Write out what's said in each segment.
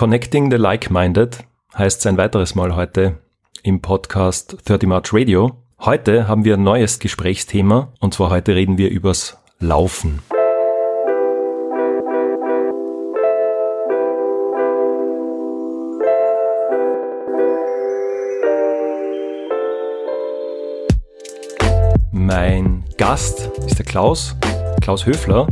Connecting the Like-Minded heißt ein weiteres Mal heute im Podcast 30 March Radio. Heute haben wir ein neues Gesprächsthema und zwar heute reden wir übers Laufen. Mein Gast ist der Klaus, Klaus Höfler.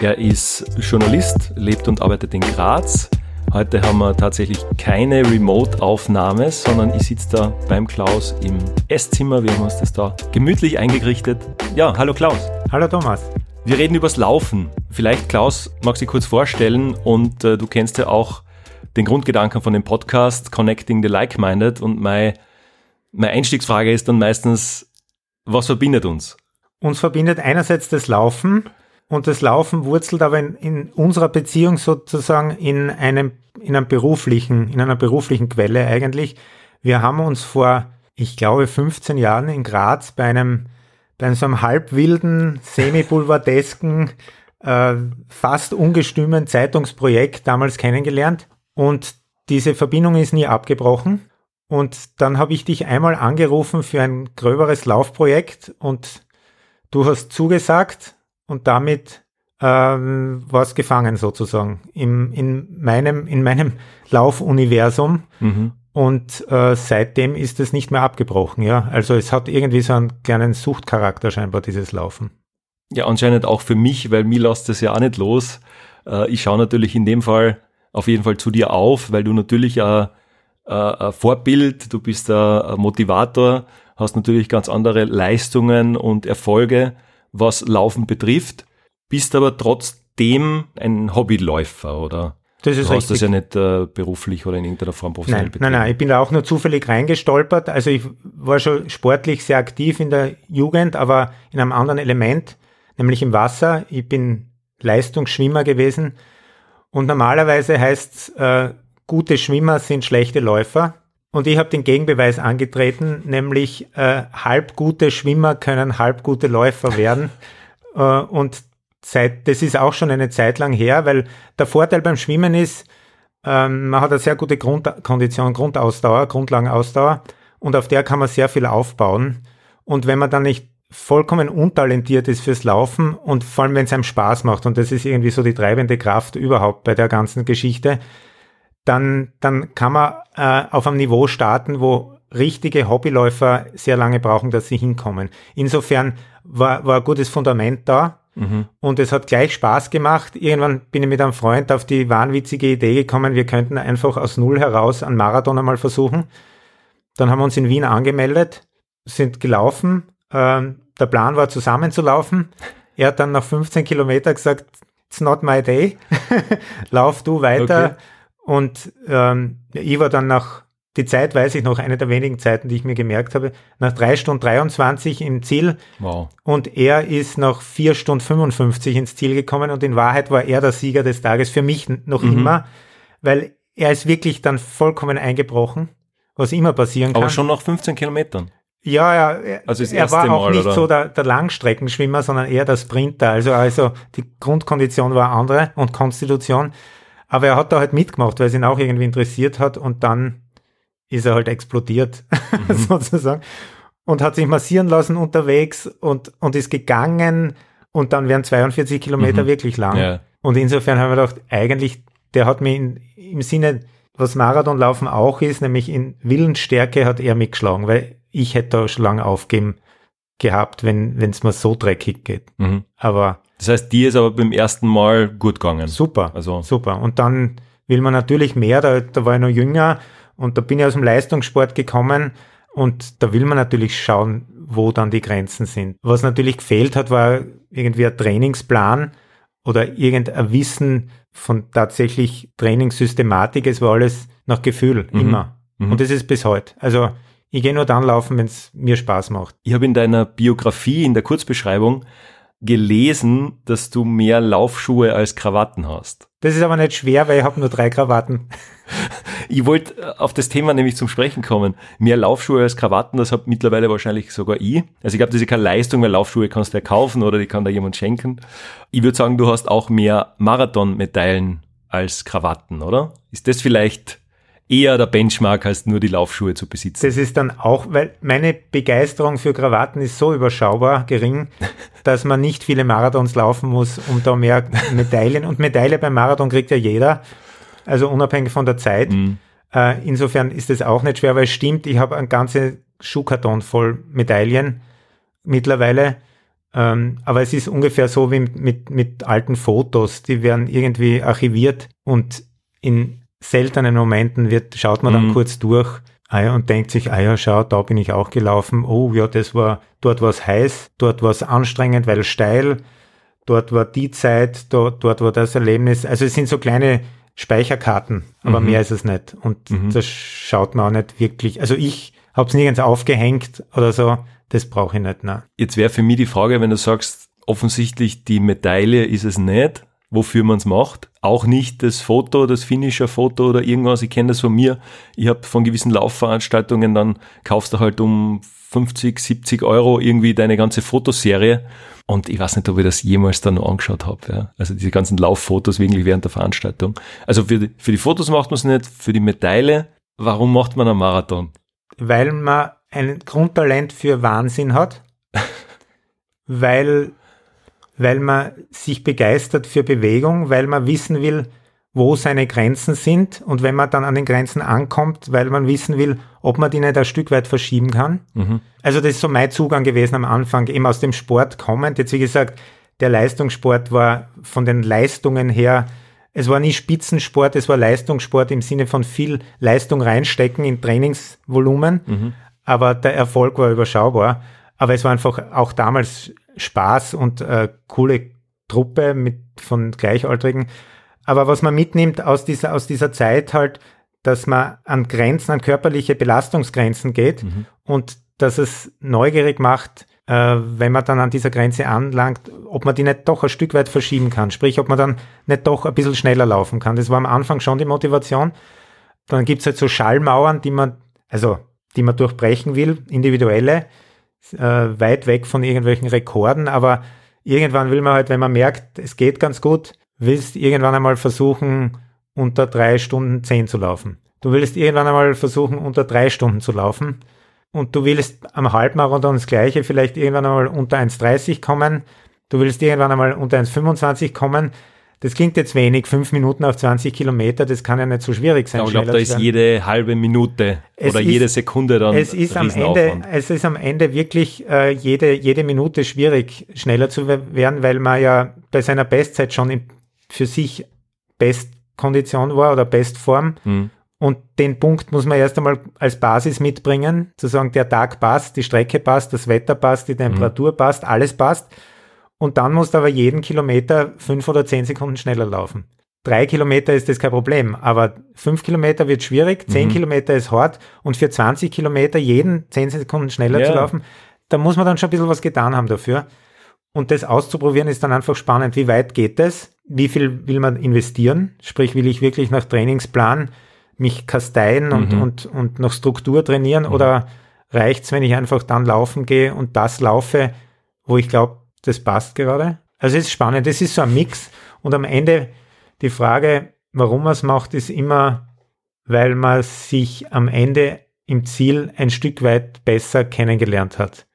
Er ist Journalist, lebt und arbeitet in Graz. Heute haben wir tatsächlich keine Remote-Aufnahme, sondern ich sitze da beim Klaus im Esszimmer. Wir haben uns das da gemütlich eingerichtet. Ja, hallo Klaus. Hallo Thomas. Wir reden übers Laufen. Vielleicht, Klaus, magst du dich kurz vorstellen und äh, du kennst ja auch den Grundgedanken von dem Podcast Connecting the Like-Minded und meine, meine Einstiegsfrage ist dann meistens, was verbindet uns? Uns verbindet einerseits das Laufen und das Laufen wurzelt aber in, in unserer Beziehung sozusagen in einem, in einem beruflichen, in einer beruflichen Quelle eigentlich. Wir haben uns vor, ich glaube, 15 Jahren in Graz bei einem, bei so einem halbwilden, semi-boulevardesken, äh, fast ungestümen Zeitungsprojekt damals kennengelernt und diese Verbindung ist nie abgebrochen. Und dann habe ich dich einmal angerufen für ein gröberes Laufprojekt und du hast zugesagt und damit ähm, war es gefangen sozusagen Im, in meinem, in meinem Laufuniversum. Mhm. Und äh, seitdem ist es nicht mehr abgebrochen, ja. Also es hat irgendwie so einen kleinen Suchtcharakter scheinbar, dieses Laufen. Ja, anscheinend auch für mich, weil mir lässt das ja auch nicht los. Äh, ich schaue natürlich in dem Fall auf jeden Fall zu dir auf, weil du natürlich ein, ein Vorbild, du bist ein Motivator, hast natürlich ganz andere Leistungen und Erfolge was Laufen betrifft, bist aber trotzdem ein Hobbyläufer, oder? Das ist du hast richtig. das ja nicht äh, beruflich oder in irgendeiner Form professionell nein, betrieben. Nein, nein, ich bin da auch nur zufällig reingestolpert. Also ich war schon sportlich sehr aktiv in der Jugend, aber in einem anderen Element, nämlich im Wasser. Ich bin Leistungsschwimmer gewesen und normalerweise heißt äh, gute Schwimmer sind schlechte Läufer. Und ich habe den Gegenbeweis angetreten, nämlich äh, halb gute Schwimmer können halb gute Läufer werden. äh, und seit, das ist auch schon eine Zeit lang her, weil der Vorteil beim Schwimmen ist, ähm, man hat eine sehr gute Grundkondition, Grundausdauer, Grundlagenausdauer und auf der kann man sehr viel aufbauen. Und wenn man dann nicht vollkommen untalentiert ist fürs Laufen und vor allem wenn es einem Spaß macht und das ist irgendwie so die treibende Kraft überhaupt bei der ganzen Geschichte, dann, dann kann man äh, auf einem Niveau starten, wo richtige Hobbyläufer sehr lange brauchen, dass sie hinkommen. Insofern war, war ein gutes Fundament da mhm. und es hat gleich Spaß gemacht. Irgendwann bin ich mit einem Freund auf die wahnwitzige Idee gekommen, wir könnten einfach aus Null heraus einen Marathon einmal versuchen. Dann haben wir uns in Wien angemeldet, sind gelaufen. Ähm, der Plan war zusammenzulaufen. Er hat dann nach 15 Kilometern gesagt, it's not my day. Lauf du weiter. Okay und ähm, ich war dann nach, die Zeit weiß ich noch, eine der wenigen Zeiten, die ich mir gemerkt habe, nach drei Stunden 23 im Ziel. Wow. Und er ist nach vier Stunden 55 ins Ziel gekommen und in Wahrheit war er der Sieger des Tages, für mich noch mhm. immer, weil er ist wirklich dann vollkommen eingebrochen, was immer passieren kann. Aber schon nach 15 Kilometern. Ja, ja, er, also er war auch Mal, nicht oder? so der, der Langstreckenschwimmer, sondern eher der Sprinter. Also, also die Grundkondition war andere und Konstitution. Aber er hat da halt mitgemacht, weil es ihn auch irgendwie interessiert hat und dann ist er halt explodiert, mhm. sozusagen. Und hat sich massieren lassen unterwegs und, und ist gegangen und dann wären 42 Kilometer mhm. wirklich lang. Ja. Und insofern haben wir gedacht, eigentlich, der hat mir in, im Sinne, was Marathonlaufen auch ist, nämlich in Willensstärke hat er mitgeschlagen, weil ich hätte da schon lange aufgeben gehabt, wenn es mir so dreckig geht. Mhm. Aber das heißt, dir ist aber beim ersten Mal gut gegangen. Super, also super. Und dann will man natürlich mehr, da, da war ich noch jünger und da bin ich aus dem Leistungssport gekommen und da will man natürlich schauen, wo dann die Grenzen sind. Was natürlich gefehlt hat, war irgendwie ein Trainingsplan oder irgendein Wissen von tatsächlich Trainingssystematik. Es war alles nach Gefühl, mhm. immer. Mhm. Und das ist bis heute. Also ich gehe nur dann laufen, wenn es mir Spaß macht. Ich habe in deiner Biografie, in der Kurzbeschreibung, gelesen, dass du mehr Laufschuhe als Krawatten hast. Das ist aber nicht schwer, weil ich habe nur drei Krawatten. ich wollte äh, auf das Thema nämlich zum Sprechen kommen. Mehr Laufschuhe als Krawatten, das hat mittlerweile wahrscheinlich sogar ich. Also ich glaube, das ist keine Leistung, weil Laufschuhe kannst du ja kaufen oder die kann da jemand schenken. Ich würde sagen, du hast auch mehr Marathon-Medaillen als Krawatten, oder? Ist das vielleicht eher der Benchmark, als nur die Laufschuhe zu besitzen? Das ist dann auch, weil meine Begeisterung für Krawatten ist so überschaubar gering, dass man nicht viele Marathons laufen muss, um da mehr Medaillen. Und Medaille beim Marathon kriegt ja jeder, also unabhängig von der Zeit. Mhm. Äh, insofern ist es auch nicht schwer, weil es stimmt, ich habe einen ganzen Schuhkarton voll Medaillen mittlerweile. Ähm, aber es ist ungefähr so wie mit, mit, mit alten Fotos, die werden irgendwie archiviert und in seltenen Momenten wird, schaut man dann mhm. kurz durch ah ja, und denkt sich, ah ja, schau, da bin ich auch gelaufen. Oh ja, das war, dort war es heiß, dort war es anstrengend, weil steil, dort war die Zeit, dort, dort war das Erlebnis. Also es sind so kleine Speicherkarten, aber mhm. mehr ist es nicht. Und mhm. das schaut man auch nicht wirklich. Also ich habe es nirgends aufgehängt oder so. Das brauche ich nicht. Nein. Jetzt wäre für mich die Frage, wenn du sagst, offensichtlich die Medaille ist es nicht, wofür man es macht. Auch nicht das Foto, das Finisher-Foto oder irgendwas. Ich kenne das von mir. Ich habe von gewissen Laufveranstaltungen, dann kaufst du halt um 50, 70 Euro irgendwie deine ganze Fotoserie. Und ich weiß nicht, ob ich das jemals dann noch angeschaut habe. Ja. Also diese ganzen Lauffotos wirklich während der Veranstaltung. Also für die, für die Fotos macht man es nicht, für die Medaille. Warum macht man einen Marathon? Weil man ein Grundtalent für Wahnsinn hat, weil, weil man sich begeistert für Bewegung, weil man wissen will, wo seine Grenzen sind und wenn man dann an den Grenzen ankommt, weil man wissen will, ob man die nicht ein Stück weit verschieben kann. Mhm. Also das ist so mein Zugang gewesen am Anfang, eben aus dem Sport kommend. Jetzt wie gesagt, der Leistungssport war von den Leistungen her, es war nie Spitzensport, es war Leistungssport im Sinne von viel Leistung reinstecken in Trainingsvolumen. Mhm aber der Erfolg war überschaubar. Aber es war einfach auch damals Spaß und äh, coole Truppe mit von Gleichaltrigen. Aber was man mitnimmt aus dieser, aus dieser Zeit halt, dass man an Grenzen, an körperliche Belastungsgrenzen geht mhm. und dass es neugierig macht, äh, wenn man dann an dieser Grenze anlangt, ob man die nicht doch ein Stück weit verschieben kann. Sprich, ob man dann nicht doch ein bisschen schneller laufen kann. Das war am Anfang schon die Motivation. Dann gibt's halt so Schallmauern, die man, also die man durchbrechen will, individuelle, äh, weit weg von irgendwelchen Rekorden, aber irgendwann will man halt, wenn man merkt, es geht ganz gut, willst irgendwann einmal versuchen, unter drei Stunden zehn zu laufen. Du willst irgendwann einmal versuchen, unter drei Stunden zu laufen. Und du willst am Halbmarathon das Gleiche, vielleicht irgendwann einmal unter 1,30 kommen. Du willst irgendwann einmal unter 1,25 kommen. Das klingt jetzt wenig, fünf Minuten auf 20 Kilometer, das kann ja nicht so schwierig sein. ich glaube, da ist jede halbe Minute es oder ist, jede Sekunde dann es ist am Ende, Es ist am Ende wirklich äh, jede, jede Minute schwierig, schneller zu werden, weil man ja bei seiner Bestzeit schon in, für sich Bestkondition war oder Bestform. Mhm. Und den Punkt muss man erst einmal als Basis mitbringen, zu sagen, der Tag passt, die Strecke passt, das Wetter passt, die Temperatur mhm. passt, alles passt. Und dann musst du aber jeden Kilometer fünf oder zehn Sekunden schneller laufen. Drei Kilometer ist das kein Problem, aber fünf Kilometer wird schwierig, zehn mhm. Kilometer ist hart und für 20 Kilometer jeden zehn Sekunden schneller ja. zu laufen, da muss man dann schon ein bisschen was getan haben dafür. Und das auszuprobieren ist dann einfach spannend. Wie weit geht es? Wie viel will man investieren? Sprich, will ich wirklich nach Trainingsplan mich kasteien und, mhm. und, und nach Struktur trainieren mhm. oder reicht's, wenn ich einfach dann laufen gehe und das laufe, wo ich glaube, das passt gerade. Also es ist spannend, es ist so ein Mix und am Ende die Frage, warum man es macht, ist immer, weil man sich am Ende im Ziel ein Stück weit besser kennengelernt hat.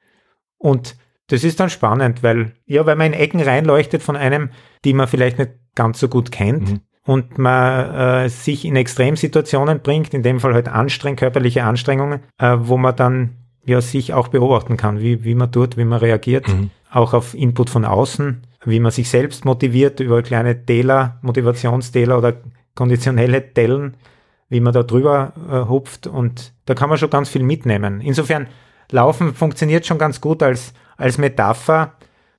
Und das ist dann spannend, weil, ja, weil man in Ecken reinleuchtet von einem, die man vielleicht nicht ganz so gut kennt mhm. und man äh, sich in Extremsituationen bringt, in dem Fall halt anstrengend, körperliche Anstrengungen, äh, wo man dann ja sich auch beobachten kann, wie, wie man tut, wie man reagiert. Mhm auch auf Input von außen, wie man sich selbst motiviert über kleine Täler, Motivationstäler oder konditionelle Dellen, wie man da drüber äh, hupft und da kann man schon ganz viel mitnehmen. Insofern, Laufen funktioniert schon ganz gut als, als Metapher.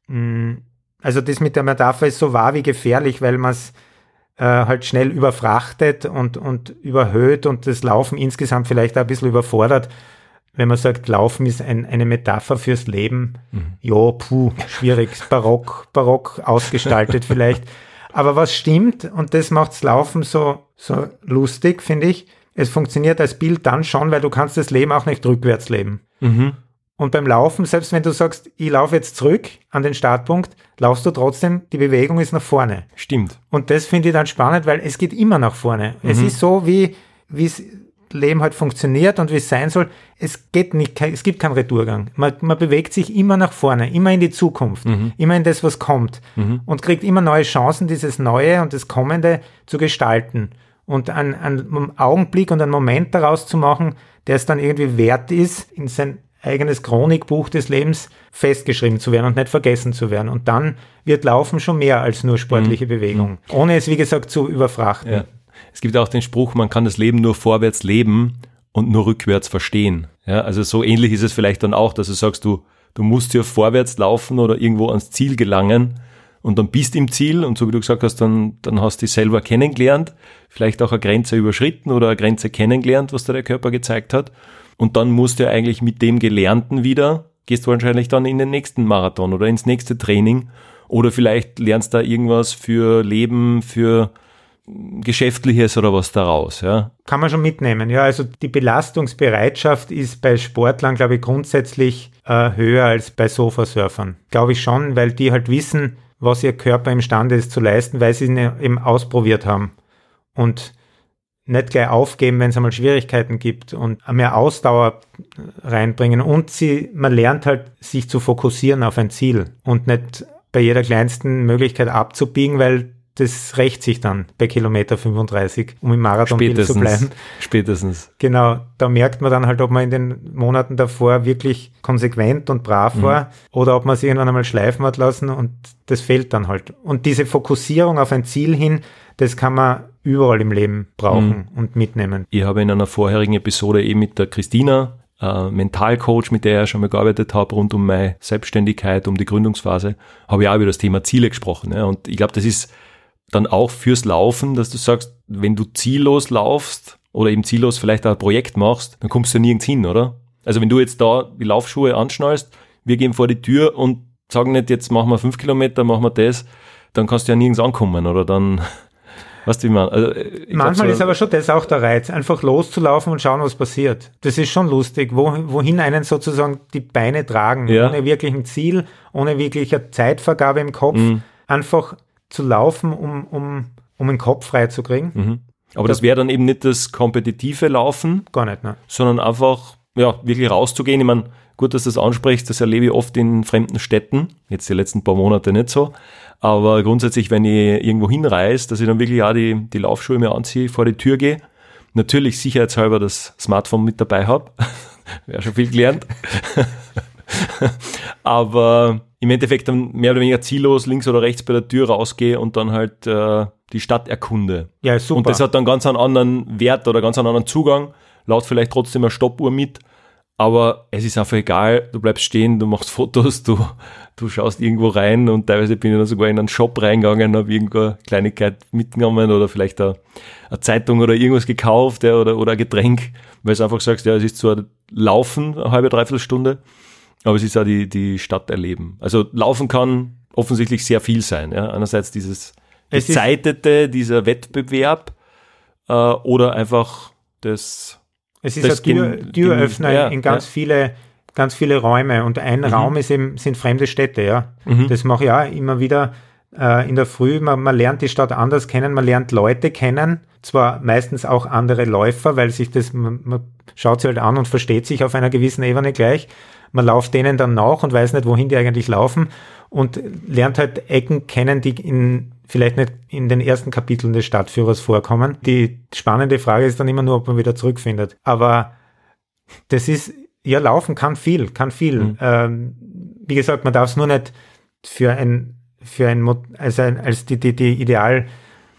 Mm, also das mit der Metapher ist so wahr wie gefährlich, weil man es äh, halt schnell überfrachtet und, und überhöht und das Laufen insgesamt vielleicht auch ein bisschen überfordert wenn man sagt, Laufen ist ein, eine Metapher fürs Leben, mhm. ja, puh, schwierig, barock, barock ausgestaltet vielleicht. Aber was stimmt, und das macht's Laufen so, so lustig, finde ich, es funktioniert als Bild dann schon, weil du kannst das Leben auch nicht rückwärts leben. Mhm. Und beim Laufen, selbst wenn du sagst, ich laufe jetzt zurück an den Startpunkt, laufst du trotzdem, die Bewegung ist nach vorne. Stimmt. Und das finde ich dann spannend, weil es geht immer nach vorne. Mhm. Es ist so, wie wie es Leben halt funktioniert und wie es sein soll. Es geht nicht, es gibt keinen Retourgang. Man, man bewegt sich immer nach vorne, immer in die Zukunft, mhm. immer in das, was kommt mhm. und kriegt immer neue Chancen, dieses Neue und das Kommende zu gestalten und einen, einen Augenblick und einen Moment daraus zu machen, der es dann irgendwie wert ist, in sein eigenes Chronikbuch des Lebens festgeschrieben zu werden und nicht vergessen zu werden. Und dann wird Laufen schon mehr als nur sportliche mhm. Bewegung, ohne es, wie gesagt, zu überfrachten. Ja. Es gibt auch den Spruch, man kann das Leben nur vorwärts leben und nur rückwärts verstehen. Ja, also so ähnlich ist es vielleicht dann auch, dass du sagst, du, du musst ja vorwärts laufen oder irgendwo ans Ziel gelangen und dann bist im Ziel und so wie du gesagt hast, dann, dann hast du dich selber kennengelernt, vielleicht auch eine Grenze überschritten oder eine Grenze kennengelernt, was da der Körper gezeigt hat. Und dann musst du ja eigentlich mit dem Gelernten wieder, gehst du wahrscheinlich dann in den nächsten Marathon oder ins nächste Training oder vielleicht lernst da irgendwas für Leben, für Geschäftliches oder was daraus, ja? Kann man schon mitnehmen, ja. Also die Belastungsbereitschaft ist bei Sportlern, glaube ich, grundsätzlich äh, höher als bei Sofasurfern. Glaube ich schon, weil die halt wissen, was ihr Körper imstande ist zu leisten, weil sie ihn eben ausprobiert haben. Und nicht gleich aufgeben, wenn es einmal Schwierigkeiten gibt und mehr Ausdauer reinbringen. Und sie, man lernt halt, sich zu fokussieren auf ein Ziel und nicht bei jeder kleinsten Möglichkeit abzubiegen, weil das rächt sich dann bei Kilometer 35, um im Marathon zu bleiben. Spätestens. Genau, da merkt man dann halt, ob man in den Monaten davor wirklich konsequent und brav mhm. war oder ob man sich irgendwann einmal schleifen hat lassen und das fehlt dann halt. Und diese Fokussierung auf ein Ziel hin, das kann man überall im Leben brauchen mhm. und mitnehmen. Ich habe in einer vorherigen Episode eben mit der Christina äh, Mentalcoach, mit der ich schon mal gearbeitet habe, rund um meine Selbstständigkeit, um die Gründungsphase, habe ich auch über das Thema Ziele gesprochen. Und ich glaube, das ist dann auch fürs Laufen, dass du sagst, wenn du ziellos laufst oder eben ziellos vielleicht ein Projekt machst, dann kommst du nirgends hin, oder? Also wenn du jetzt da die Laufschuhe anschnallst, wir gehen vor die Tür und sagen nicht, jetzt machen wir fünf Kilometer, machen wir das, dann kannst du ja nirgends ankommen, oder dann, weißt du, wie man, also Manchmal so, ist aber schon das auch der Reiz, einfach loszulaufen und schauen, was passiert. Das ist schon lustig, wo, wohin einen sozusagen die Beine tragen, ja. ohne wirklichen Ziel, ohne wirkliche Zeitvergabe im Kopf, mhm. einfach zu laufen, um, um, um den Kopf frei zu kriegen. Mhm. Aber das, das wäre dann eben nicht das kompetitive Laufen, gar nicht, ne? sondern einfach ja, wirklich rauszugehen. Ich meine, gut, dass du das ansprichst, das erlebe ich oft in fremden Städten, jetzt die letzten paar Monate nicht so, aber grundsätzlich, wenn ich irgendwo hinreise, dass ich dann wirklich auch die, die Laufschuhe mir anziehe, vor die Tür gehe, natürlich sicherheitshalber das Smartphone mit dabei habe, wäre schon viel gelernt, aber im Endeffekt dann mehr oder weniger ziellos links oder rechts bei der Tür rausgehe und dann halt äh, die Stadt erkunde. Ja, super. Und das hat dann ganz einen anderen Wert oder ganz einen anderen Zugang. Laut vielleicht trotzdem eine Stoppuhr mit, aber es ist einfach egal. Du bleibst stehen, du machst Fotos, du, du schaust irgendwo rein und teilweise bin ich dann sogar in einen Shop reingegangen, habe irgendwo eine Kleinigkeit mitgenommen oder vielleicht eine, eine Zeitung oder irgendwas gekauft ja, oder, oder ein Getränk, weil du einfach sagst, ja, es ist zwar Laufen, eine halbe, dreiviertel Stunde, aber es ist ja die, die Stadt erleben. Also laufen kann offensichtlich sehr viel sein. Ja? Einerseits dieses gezeitete, dieser Wettbewerb äh, oder einfach das. Es ist das ein Tür, Türöffner ja, in ganz ja. viele ganz viele Räume und ein mhm. Raum ist eben, sind fremde Städte, ja. Mhm. Das mache ich auch immer wieder äh, in der Früh. Man, man lernt die Stadt anders kennen, man lernt Leute kennen, zwar meistens auch andere Läufer, weil sich das, man, man schaut sie halt an und versteht sich auf einer gewissen Ebene gleich man lauft denen dann nach und weiß nicht, wohin die eigentlich laufen und lernt halt Ecken kennen, die in, vielleicht nicht in den ersten Kapiteln des Stadtführers vorkommen. Die spannende Frage ist dann immer nur, ob man wieder zurückfindet. Aber das ist, ja, laufen kann viel, kann viel. Mhm. Ähm, wie gesagt, man darf es nur nicht für ein, für ein, also ein, als die, die, die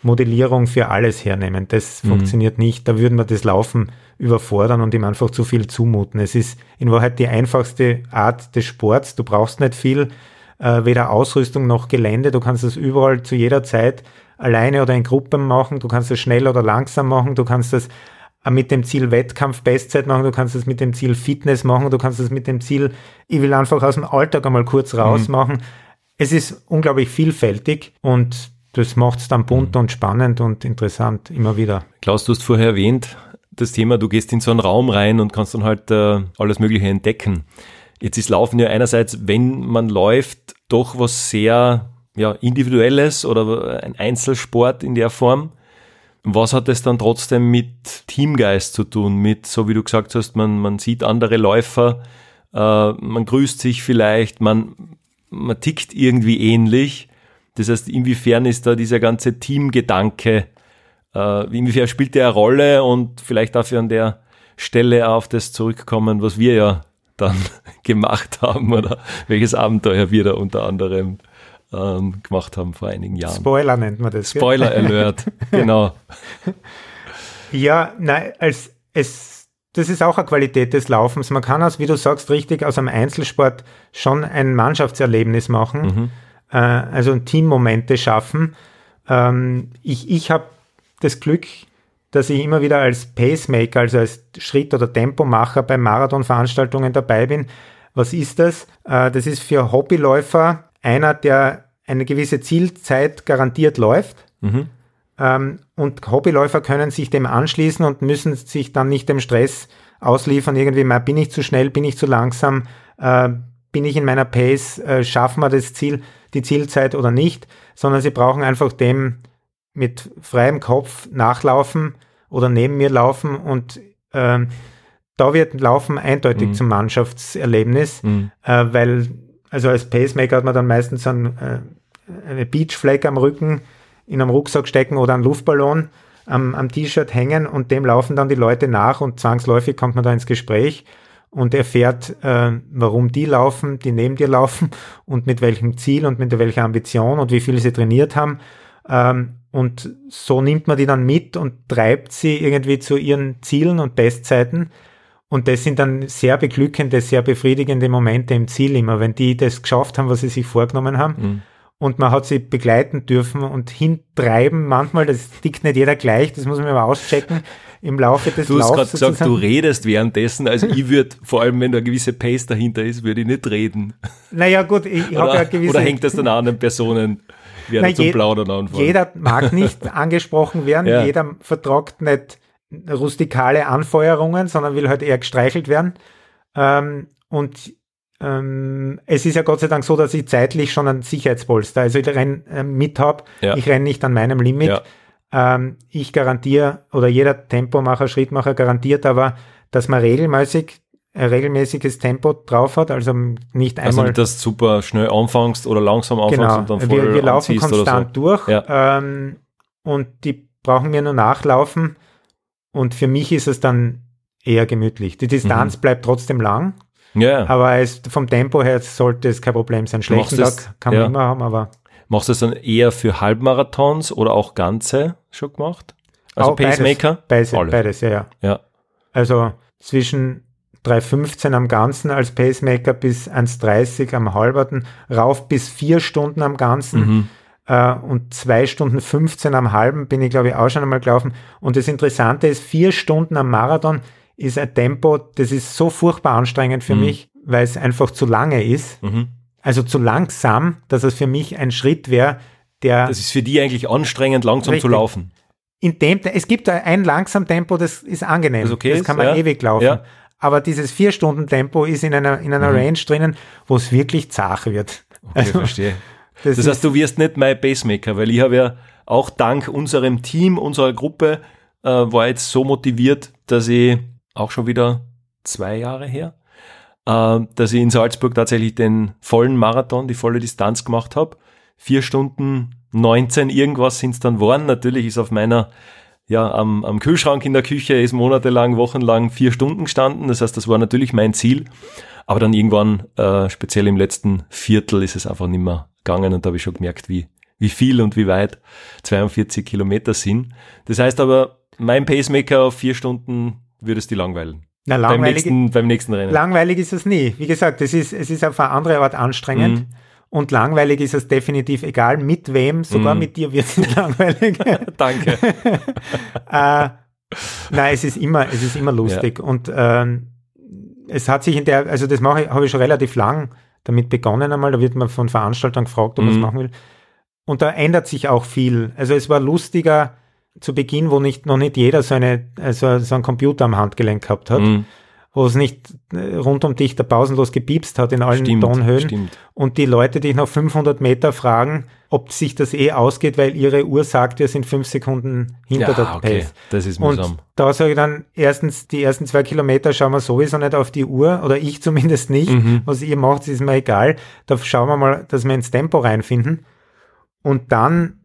Idealmodellierung für alles hernehmen. Das mhm. funktioniert nicht. Da würden wir das Laufen überfordern und ihm einfach zu viel zumuten. Es ist in Wahrheit die einfachste Art des Sports. Du brauchst nicht viel, äh, weder Ausrüstung noch Gelände. Du kannst es überall zu jeder Zeit alleine oder in Gruppen machen. Du kannst es schnell oder langsam machen. Du kannst es mit dem Ziel Wettkampf Bestzeit machen, du kannst es mit dem Ziel Fitness machen, du kannst es mit dem Ziel, ich will einfach aus dem Alltag einmal kurz raus mhm. machen. Es ist unglaublich vielfältig und das macht es dann bunt mhm. und spannend und interessant immer wieder. Klaus, du hast vorher erwähnt, das Thema, du gehst in so einen Raum rein und kannst dann halt äh, alles Mögliche entdecken. Jetzt ist Laufen ja einerseits, wenn man läuft, doch was sehr ja, individuelles oder ein Einzelsport in der Form. Was hat es dann trotzdem mit Teamgeist zu tun? Mit, so wie du gesagt hast, man, man sieht andere Läufer, äh, man grüßt sich vielleicht, man, man tickt irgendwie ähnlich. Das heißt, inwiefern ist da dieser ganze Teamgedanke, äh, inwiefern spielt der eine Rolle und vielleicht dafür an der Stelle auf das zurückkommen, was wir ja dann gemacht haben oder welches Abenteuer wir da unter anderem ähm, gemacht haben vor einigen Jahren. Spoiler nennt man das. Spoiler Alert, genau. Ja, nein, als es, das ist auch eine Qualität des Laufens. Man kann aus, wie du sagst, richtig aus einem Einzelsport schon ein Mannschaftserlebnis machen, mhm. Äh, also Teammomente schaffen. Ähm, ich ich habe das Glück, dass ich immer wieder als Pacemaker, also als Schritt- oder Tempomacher bei Marathonveranstaltungen dabei bin. Was ist das? Äh, das ist für Hobbyläufer einer, der eine gewisse Zielzeit garantiert läuft. Mhm. Ähm, und Hobbyläufer können sich dem anschließen und müssen sich dann nicht dem Stress ausliefern, irgendwie mal bin ich zu schnell, bin ich zu langsam, äh, bin ich in meiner Pace, äh, schaffen wir das Ziel, die Zielzeit oder nicht, sondern sie brauchen einfach dem mit freiem Kopf nachlaufen oder neben mir laufen und ähm, da wird Laufen eindeutig mhm. zum Mannschaftserlebnis, mhm. äh, weil also als Pacemaker hat man dann meistens ein, äh, eine Beachflag am Rücken in einem Rucksack stecken oder einen Luftballon am, am T-Shirt hängen und dem laufen dann die Leute nach und zwangsläufig kommt man da ins Gespräch und erfährt, äh, warum die laufen, die neben dir laufen und mit welchem Ziel und mit welcher Ambition und wie viel sie trainiert haben. Ähm, und so nimmt man die dann mit und treibt sie irgendwie zu ihren Zielen und Bestzeiten. Und das sind dann sehr beglückende, sehr befriedigende Momente im Ziel immer, wenn die das geschafft haben, was sie sich vorgenommen haben. Mhm. Und man hat sie begleiten dürfen und hintreiben. Manchmal, das tickt nicht jeder gleich, das muss man aber auschecken im Laufe des Du hast gerade gesagt, du redest währenddessen. Also ich würde, vor allem wenn da eine gewisse Pace dahinter ist, würde ich nicht reden. Naja gut, ich, ich habe ja gewisse... Oder hängt das dann an anderen Personen? Na, je, jeder mag nicht angesprochen werden, ja. jeder vertragt nicht rustikale Anfeuerungen, sondern will halt eher gestreichelt werden. Ähm, und ähm, es ist ja Gott sei Dank so, dass ich zeitlich schon ein Sicherheitspolster, also ich renne äh, mit habe, ja. ich renne nicht an meinem Limit. Ja. Ähm, ich garantiere, oder jeder Tempomacher, Schrittmacher garantiert aber, dass man regelmäßig ein regelmäßiges Tempo drauf hat, also nicht einmal. Also nicht, dass du super schnell anfängst oder langsam anfängst genau. und dann voll Wir, wir laufen konstant so. durch ja. ähm, und die brauchen mir nur nachlaufen und für mich ist es dann eher gemütlich. Die Distanz mhm. bleibt trotzdem lang, ja. aber es, vom Tempo her sollte es kein Problem sein. Schlechten Tag kann man ja. immer haben, aber. Machst du es dann eher für Halbmarathons oder auch ganze schon gemacht? Also auch Pacemaker? Beides, beides, beides, ja, ja. ja. Also zwischen 3,15 am Ganzen als Pacemaker bis 1,30 am halberten, rauf bis vier Stunden am Ganzen. Mhm. Uh, und zwei Stunden 15 am halben bin ich, glaube ich, auch schon einmal gelaufen. Und das Interessante ist, vier Stunden am Marathon ist ein Tempo, das ist so furchtbar anstrengend für mhm. mich, weil es einfach zu lange ist. Mhm. Also zu langsam, dass es für mich ein Schritt wäre, der. Das ist für die eigentlich anstrengend, langsam richtig. zu laufen. In dem, es gibt ein langsam Tempo, das ist angenehm. Das, okay das kann man ja. ewig laufen. Ja aber dieses Vier-Stunden-Tempo ist in einer, in einer mhm. Range drinnen, wo es wirklich zart wird. Okay, also, verstehe. Das, das heißt, du wirst nicht mein Pacemaker, weil ich habe ja auch dank unserem Team, unserer Gruppe, äh, war jetzt so motiviert, dass ich auch schon wieder zwei Jahre her, dass ich in Salzburg tatsächlich den vollen Marathon, die volle Distanz gemacht habe. Vier Stunden 19 irgendwas sind es dann worden. Natürlich ist auf meiner ja, am, am Kühlschrank in der Küche ist monatelang, wochenlang vier Stunden gestanden. Das heißt, das war natürlich mein Ziel. Aber dann irgendwann, äh, speziell im letzten Viertel, ist es einfach nicht mehr gegangen und da habe ich schon gemerkt, wie, wie viel und wie weit 42 Kilometer sind. Das heißt aber, mein Pacemaker auf vier Stunden würde es die langweilen. Na, langweilig, beim, nächsten, beim nächsten Rennen. Langweilig ist es nie. Wie gesagt, es ist, es ist auf eine andere Art anstrengend. Mhm. Und langweilig ist es definitiv egal, mit wem, sogar mm. mit dir wird es langweilig. Danke. äh, nein, es ist immer, es ist immer lustig. Ja. Und ähm, es hat sich in der, also das mache ich, habe ich schon relativ lang damit begonnen einmal. Da wird man von Veranstaltern gefragt, ob man es mm. machen will. Und da ändert sich auch viel. Also es war lustiger zu Beginn, wo nicht, noch nicht jeder so, eine, also so einen Computer am Handgelenk gehabt hat. Mm wo es nicht äh, rund um dich da pausenlos gepiepst hat in allen Stimmt, Tonhöhen stimmt. und die Leute dich nach 500 Meter fragen, ob sich das eh ausgeht, weil ihre Uhr sagt, wir sind fünf Sekunden hinter Ja, der okay, Pace. das ist Und mühsam. da sage ich dann, erstens, die ersten zwei Kilometer schauen wir sowieso nicht auf die Uhr, oder ich zumindest nicht. Mhm. Was ihr macht, ist mir egal. Da schauen wir mal, dass wir ins Tempo reinfinden. Und dann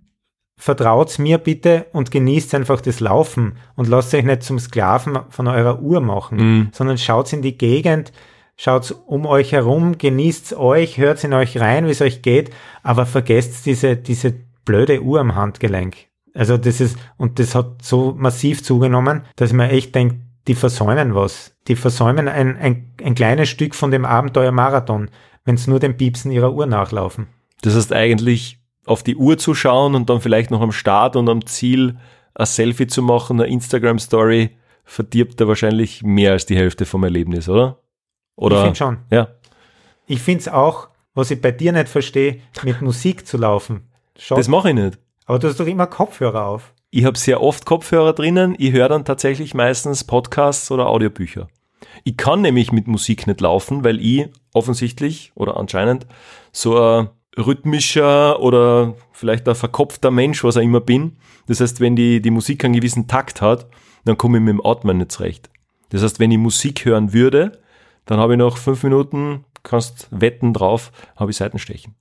vertraut's mir bitte und genießt einfach das Laufen und lasst euch nicht zum Sklaven von eurer Uhr machen, Mhm. sondern schaut in die Gegend, schaut um euch herum, genießt euch, hört in euch rein, wie es euch geht, aber vergesst diese, diese blöde Uhr am Handgelenk. Also das ist, und das hat so massiv zugenommen, dass man echt denkt, die versäumen was. Die versäumen ein, ein, ein kleines Stück von dem Abenteuer-Marathon, wenn es nur dem Piepsen ihrer Uhr nachlaufen. Das heißt eigentlich auf die Uhr zu schauen und dann vielleicht noch am Start und am Ziel ein Selfie zu machen, eine Instagram-Story, verdirbt da wahrscheinlich mehr als die Hälfte vom Erlebnis, oder? Ich Oder? finde schon. Ja. Ich finde es auch, was ich bei dir nicht verstehe, mit Musik zu laufen. Schau, Das mache ich nicht. aber du hast doch immer Kopfhörer auf. Ich habe sehr oft Kopfhörer drinnen. Ich höre dann tatsächlich meistens Podcasts oder Audiobücher. Ich kann nämlich mit Musik nicht laufen, weil ich offensichtlich oder anscheinend so ein rhythmischer oder vielleicht ein verkopfter Mensch, was er immer bin. Das heißt, wenn die, die Musik einen gewissen Takt hat, dann komme ich mit dem Atmen nicht zurecht. Das heißt, wenn ich Musik hören würde, dann habe ich nach fünf Minuten, kannst wetten drauf, habe ich Seitenstechen.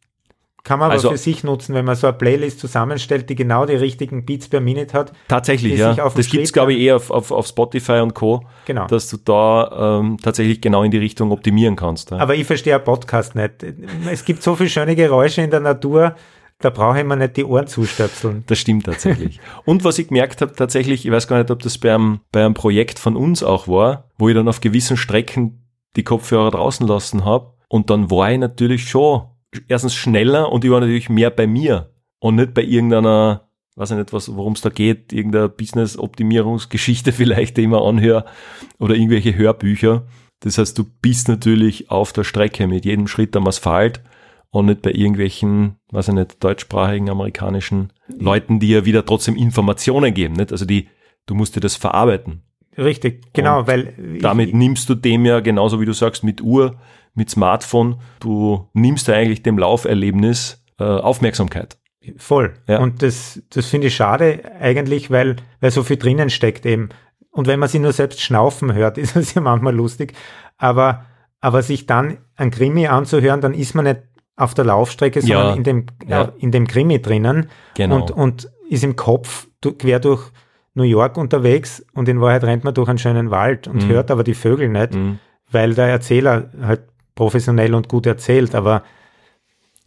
Kann man aber Also- für sich nutzen, wenn man so eine Playlist zusammenstellt, die genau die richtigen Beats per Minute hat. Tatsächlich, ja. Das gibt's Schritt- glaube ich, eher auf, auf, auf Spotify und Co., Genau. dass du da ähm, tatsächlich genau in die Richtung optimieren kannst. Ja. Aber ich verstehe einen Podcast nicht. Es gibt so viele schöne Geräusche in der Natur, da brauche ich mir nicht die Ohren zustöpseln. Das stimmt tatsächlich. Und was ich gemerkt habe, tatsächlich, ich weiß gar nicht, ob das bei einem, bei einem Projekt von uns auch war, wo ich dann auf gewissen Strecken die Kopfhörer draußen lassen habe. Und dann war ich natürlich schon erstens schneller und ich war natürlich mehr bei mir und nicht bei irgendeiner, weiß ich nicht, was, worum es da geht, irgendeiner Business-Optimierungsgeschichte vielleicht, die ich mir anhöre oder irgendwelche Hörbücher. Das heißt, du bist natürlich auf der Strecke mit jedem Schritt am Asphalt und nicht bei irgendwelchen, weiß ich nicht, deutschsprachigen, amerikanischen Leuten, die ja wieder trotzdem Informationen geben. Nicht? Also die, du musst dir das verarbeiten. Richtig, genau, Und weil Damit ich, nimmst du dem ja, genauso wie du sagst, mit Uhr, mit Smartphone, du nimmst ja eigentlich dem Lauferlebnis äh, Aufmerksamkeit. voll. Ja. Und das, das finde ich schade eigentlich, weil, weil so viel drinnen steckt eben. Und wenn man sie nur selbst schnaufen hört, ist es ja manchmal lustig. Aber, aber sich dann ein Krimi anzuhören, dann ist man nicht auf der Laufstrecke, sondern Ja, in, dem, ja. in dem Krimi drinnen. Genau. und, und ist im Kopf quer durch New York unterwegs und in Wahrheit rennt man durch einen schönen Wald und Mhm. hört aber die Vögel nicht, Mhm. weil der Erzähler halt professionell und gut erzählt, aber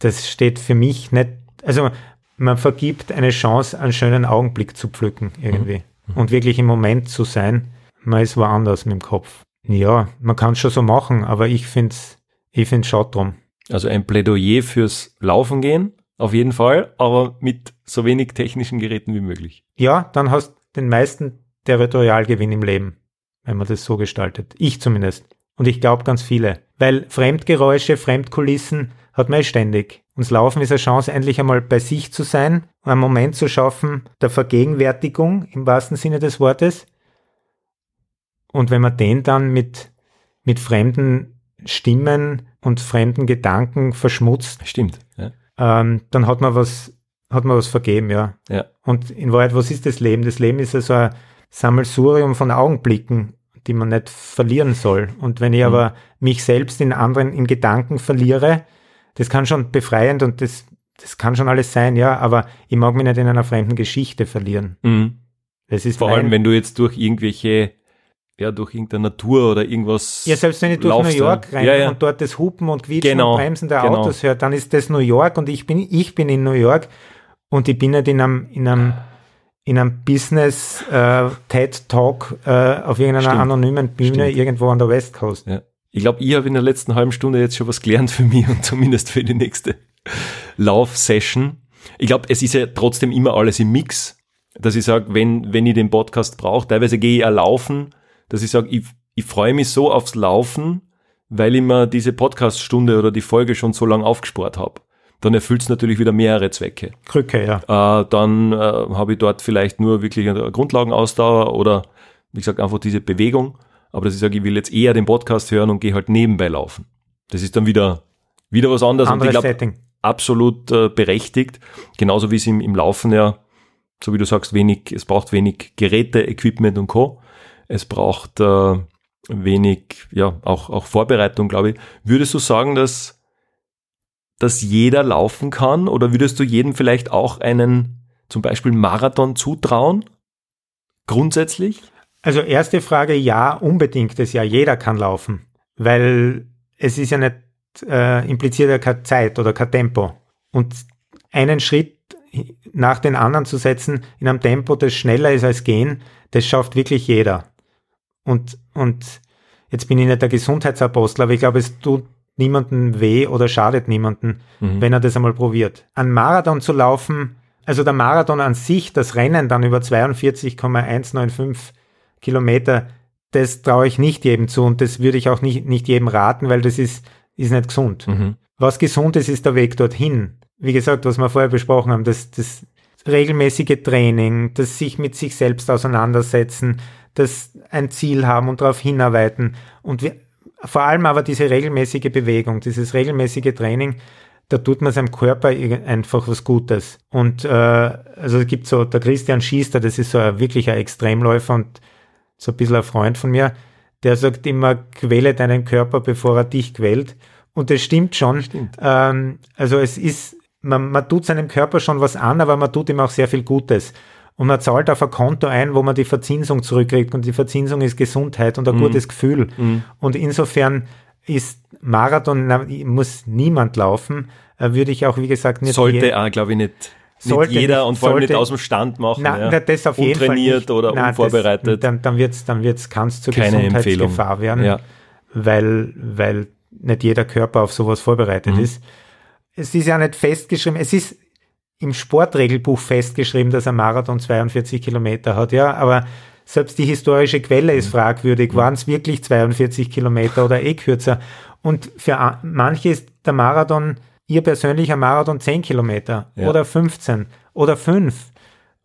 das steht für mich nicht, also man vergibt eine Chance, einen schönen Augenblick zu pflücken irgendwie und wirklich im Moment zu sein. Man ist woanders mit dem Kopf. Ja, man kann es schon so machen, aber ich finde es ich find's schade drum. Also ein Plädoyer fürs Laufen gehen, auf jeden Fall, aber mit so wenig technischen Geräten wie möglich. Ja, dann hast den meisten Territorialgewinn im Leben, wenn man das so gestaltet. Ich zumindest. Und ich glaube ganz viele. Weil Fremdgeräusche, Fremdkulissen hat man eh ständig. Und das Laufen ist eine Chance, endlich einmal bei sich zu sein, einen Moment zu schaffen der Vergegenwärtigung im wahrsten Sinne des Wortes. Und wenn man den dann mit, mit fremden Stimmen und fremden Gedanken verschmutzt, Stimmt. Ja. ähm, dann hat man was, hat man was vergeben, ja. ja. Und in Wahrheit, was ist das Leben? Das Leben ist ja so ein Sammelsurium von Augenblicken, die man nicht verlieren soll. Und wenn ich Mhm. aber mich selbst in anderen, in Gedanken verliere, das kann schon befreiend und das, das kann schon alles sein, ja, aber ich mag mich nicht in einer fremden Geschichte verlieren. Mhm. Das ist Vor allem, wenn du jetzt durch irgendwelche, ja, durch irgendeine Natur oder irgendwas. ja, selbst wenn ich durch laufst, New York rein Ja, ja. und dort das Hupen und Quietschen Genau, und Bremsen der genau. Autos hört, dann ist das New York und ich bin, ich bin in New York und ich bin nicht in einem, in einem, in einem Business äh, TED Talk äh, auf irgendeiner Stimmt, anonymen Bühne stimmt. irgendwo an der West Coast. Ja. Ich glaube, ich habe in der letzten halben Stunde jetzt schon was gelernt für mich und zumindest für die nächste Lauf-Session. Ich glaube, es ist ja trotzdem immer alles im Mix, dass ich sage, wenn, wenn ich den Podcast brauche, teilweise gehe ich auch laufen, dass ich sage, ich, ich freue mich so aufs Laufen, weil ich mir diese Podcast-Stunde oder die Folge schon so lange aufgespart habe. Dann erfüllt es natürlich wieder mehrere Zwecke. Krücke, ja. Äh, dann äh, habe ich dort vielleicht nur wirklich eine Grundlagenausdauer oder wie gesagt einfach diese Bewegung. aber dass ich sage, ich will jetzt eher den Podcast hören und gehe halt nebenbei laufen. Das ist dann wieder, wieder was anderes. Anderes und ich Setting. absolut äh, berechtigt. Genauso wie es im, im Laufen ja, so wie du sagst, wenig, es braucht wenig Geräte, Equipment und Co. Es braucht äh, wenig, ja, auch, auch Vorbereitung, glaube ich. Würdest du sagen, dass, dass jeder laufen kann oder würdest du jedem vielleicht auch einen zum Beispiel Marathon zutrauen? Grundsätzlich? Also erste Frage, ja, unbedingt ist ja, jeder kann laufen, weil es ist ja nicht äh, impliziert ja keine Zeit oder kein Tempo. Und einen Schritt nach den anderen zu setzen in einem Tempo, das schneller ist als gehen, das schafft wirklich jeder. Und, und jetzt bin ich nicht der Gesundheitsapostel, aber ich glaube, es tut niemandem weh oder schadet niemanden, mhm. wenn er das einmal probiert. Ein Marathon zu laufen, also der Marathon an sich, das Rennen dann über 42,195 Kilometer, das traue ich nicht jedem zu und das würde ich auch nicht, nicht jedem raten, weil das ist, ist nicht gesund. Mhm. Was gesund ist, ist der Weg dorthin. Wie gesagt, was wir vorher besprochen haben, das, das regelmäßige Training, das sich mit sich selbst auseinandersetzen, das ein Ziel haben und darauf hinarbeiten und wir, vor allem aber diese regelmäßige Bewegung, dieses regelmäßige Training, da tut man seinem Körper einfach was Gutes. Und äh, also es gibt so, der Christian Schiester, das ist so ein wirklicher Extremläufer und so ein bisschen ein Freund von mir, der sagt immer, quäle deinen Körper, bevor er dich quält. Und das stimmt schon. Stimmt. Ähm, also es ist, man, man tut seinem Körper schon was an, aber man tut ihm auch sehr viel Gutes. Und man zahlt auf ein Konto ein, wo man die Verzinsung zurückkriegt. Und die Verzinsung ist Gesundheit und ein mhm. gutes Gefühl. Mhm. Und insofern ist Marathon, muss niemand laufen, äh, würde ich auch, wie gesagt, nicht. Sollte auch, glaube ich, nicht sollte nicht jeder und vor allem nicht aus dem Stand machen. Na, ja. das auf jeden Fall nicht. oder na, unvorbereitet. Das, dann dann wird es dann wird's, kann's zur Keine Gesundheitsgefahr werden, ja. weil, weil nicht jeder Körper auf sowas vorbereitet mhm. ist. Es ist ja nicht festgeschrieben, es ist im Sportregelbuch festgeschrieben, dass ein Marathon 42 Kilometer hat, ja, aber selbst die historische Quelle ist mhm. fragwürdig. Mhm. Waren es wirklich 42 Kilometer oder eh kürzer? Und für manche ist der Marathon ihr persönlicher Marathon 10 Kilometer ja. oder 15 oder 5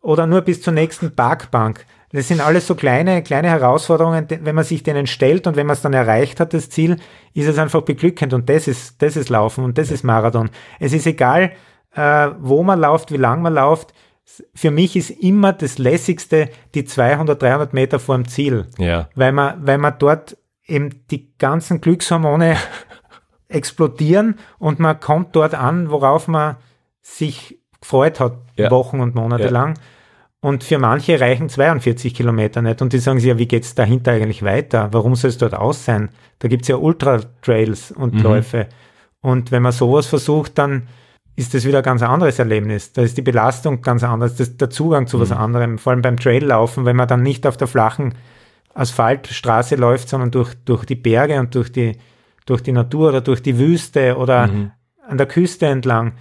oder nur bis zur nächsten Parkbank. Das sind alles so kleine, kleine Herausforderungen, wenn man sich denen stellt und wenn man es dann erreicht hat, das Ziel, ist es einfach beglückend und das ist, das ist Laufen und das ja. ist Marathon. Es ist egal, äh, wo man läuft, wie lang man läuft. Für mich ist immer das lässigste die 200, 300 Meter vor dem Ziel. Ja. Weil man, weil man dort eben die ganzen Glückshormone explodieren und man kommt dort an, worauf man sich gefreut hat, ja. Wochen und Monate ja. lang. Und für manche reichen 42 Kilometer nicht. Und die sagen sich ja, wie geht's dahinter eigentlich weiter? Warum soll es dort aus sein? Da gibt's ja Ultra-Trails und mhm. Läufe. Und wenn man sowas versucht, dann ist das wieder ein ganz anderes Erlebnis. Da ist die Belastung ganz anders, das, der Zugang zu mhm. was anderem. Vor allem beim Traillaufen, wenn man dann nicht auf der flachen Asphaltstraße läuft, sondern durch, durch die Berge und durch die, durch die Natur oder durch die Wüste oder mhm. an der Küste entlang.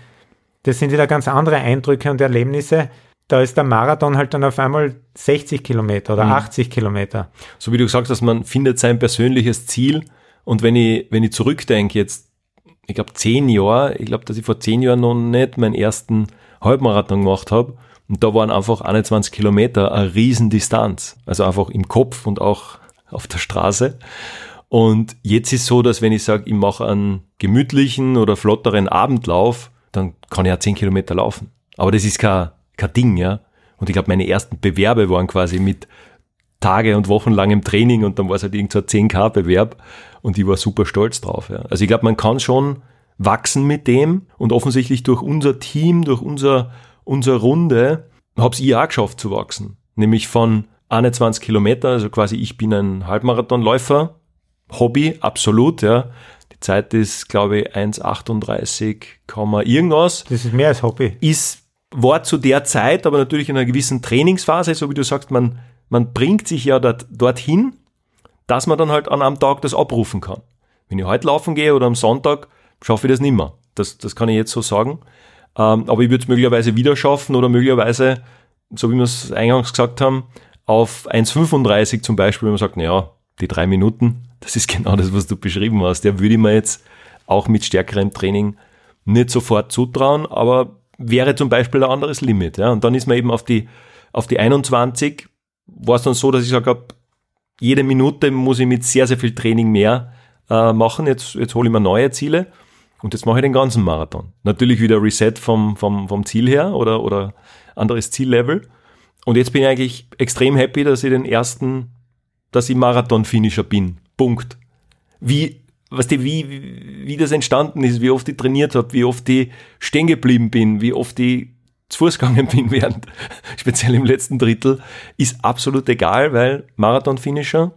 Das sind wieder ganz andere Eindrücke und Erlebnisse. Da ist der Marathon halt dann auf einmal 60 Kilometer oder mhm. 80 Kilometer. So wie du gesagt hast, man findet sein persönliches Ziel. Und wenn ich, wenn ich zurückdenke, jetzt, ich glaube, zehn Jahre, ich glaube, dass ich vor zehn Jahren noch nicht meinen ersten Halbmarathon gemacht habe. Und da waren einfach 21 Kilometer eine Riesendistanz. Also einfach im Kopf und auch auf der Straße. Und jetzt ist so, dass wenn ich sage, ich mache einen gemütlichen oder flotteren Abendlauf, dann kann ich ja 10 Kilometer laufen. Aber das ist kein, kein Ding, ja. Und ich glaube, meine ersten Bewerbe waren quasi mit Tage und wochenlangem Training und dann war es halt irgend so ein 10k-Bewerb und ich war super stolz drauf. Ja. Also ich glaube, man kann schon wachsen mit dem und offensichtlich durch unser Team, durch unser, unsere Runde, hab's ich auch geschafft zu wachsen. Nämlich von 21 Kilometer, also quasi ich bin ein Halbmarathonläufer, Hobby, absolut, ja. Die Zeit ist, glaube ich, 1,38, irgendwas. Das ist mehr als Hobby. Ist, war zu der Zeit, aber natürlich in einer gewissen Trainingsphase, so wie du sagst, man, man bringt sich ja dort, dorthin, dass man dann halt an einem Tag das abrufen kann. Wenn ich heute laufen gehe oder am Sonntag, schaffe ich das nicht mehr. Das, das kann ich jetzt so sagen. Ähm, aber ich würde es möglicherweise wieder schaffen oder möglicherweise, so wie wir es eingangs gesagt haben, auf 1,35 zum Beispiel, wenn man sagt, naja, die drei Minuten, das ist genau das, was du beschrieben hast. Der würde ich mir jetzt auch mit stärkerem Training nicht sofort zutrauen, aber wäre zum Beispiel ein anderes Limit. Ja? Und dann ist man eben auf die, auf die 21, war es dann so, dass ich sage, jede Minute muss ich mit sehr, sehr viel Training mehr äh, machen. Jetzt, jetzt hole ich mir neue Ziele und jetzt mache ich den ganzen Marathon. Natürlich wieder Reset vom, vom, vom Ziel her oder, oder anderes Ziellevel. Und jetzt bin ich eigentlich extrem happy, dass ich den ersten, dass ich Marathon-Finisher bin. Punkt. Wie, was die, wie, wie das entstanden ist, wie oft ich trainiert habe, wie oft ich stehen geblieben bin, wie oft ich zu Fuß gegangen bin während, speziell im letzten Drittel, ist absolut egal, weil Marathon-Finisher,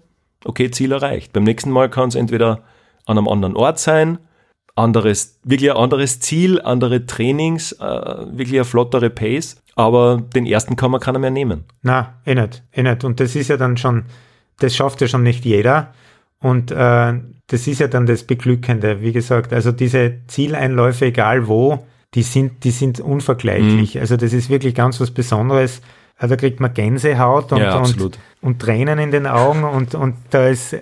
okay, Ziel erreicht. Beim nächsten Mal kann es entweder an einem anderen Ort sein, anderes, wirklich ein anderes Ziel, andere Trainings, äh, wirklich eine flottere Pace, aber den ersten kann man keiner mehr nehmen. Na, eh nicht, eh nicht. Und das ist ja dann schon, das schafft ja schon nicht jeder. Und äh, das ist ja dann das Beglückende, wie gesagt. Also diese Zieleinläufe, egal wo, die sind, die sind unvergleichlich. Mhm. Also das ist wirklich ganz was Besonderes. Da kriegt man Gänsehaut und, ja, und, und, Tränen in den Augen und, und da ist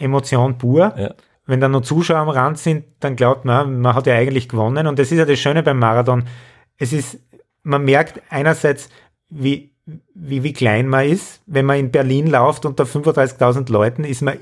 Emotion pur. Ja. Wenn da noch Zuschauer am Rand sind, dann glaubt man, man hat ja eigentlich gewonnen. Und das ist ja das Schöne beim Marathon. Es ist, man merkt einerseits, wie, wie, wie klein man ist. Wenn man in Berlin läuft unter 35.000 Leuten, ist man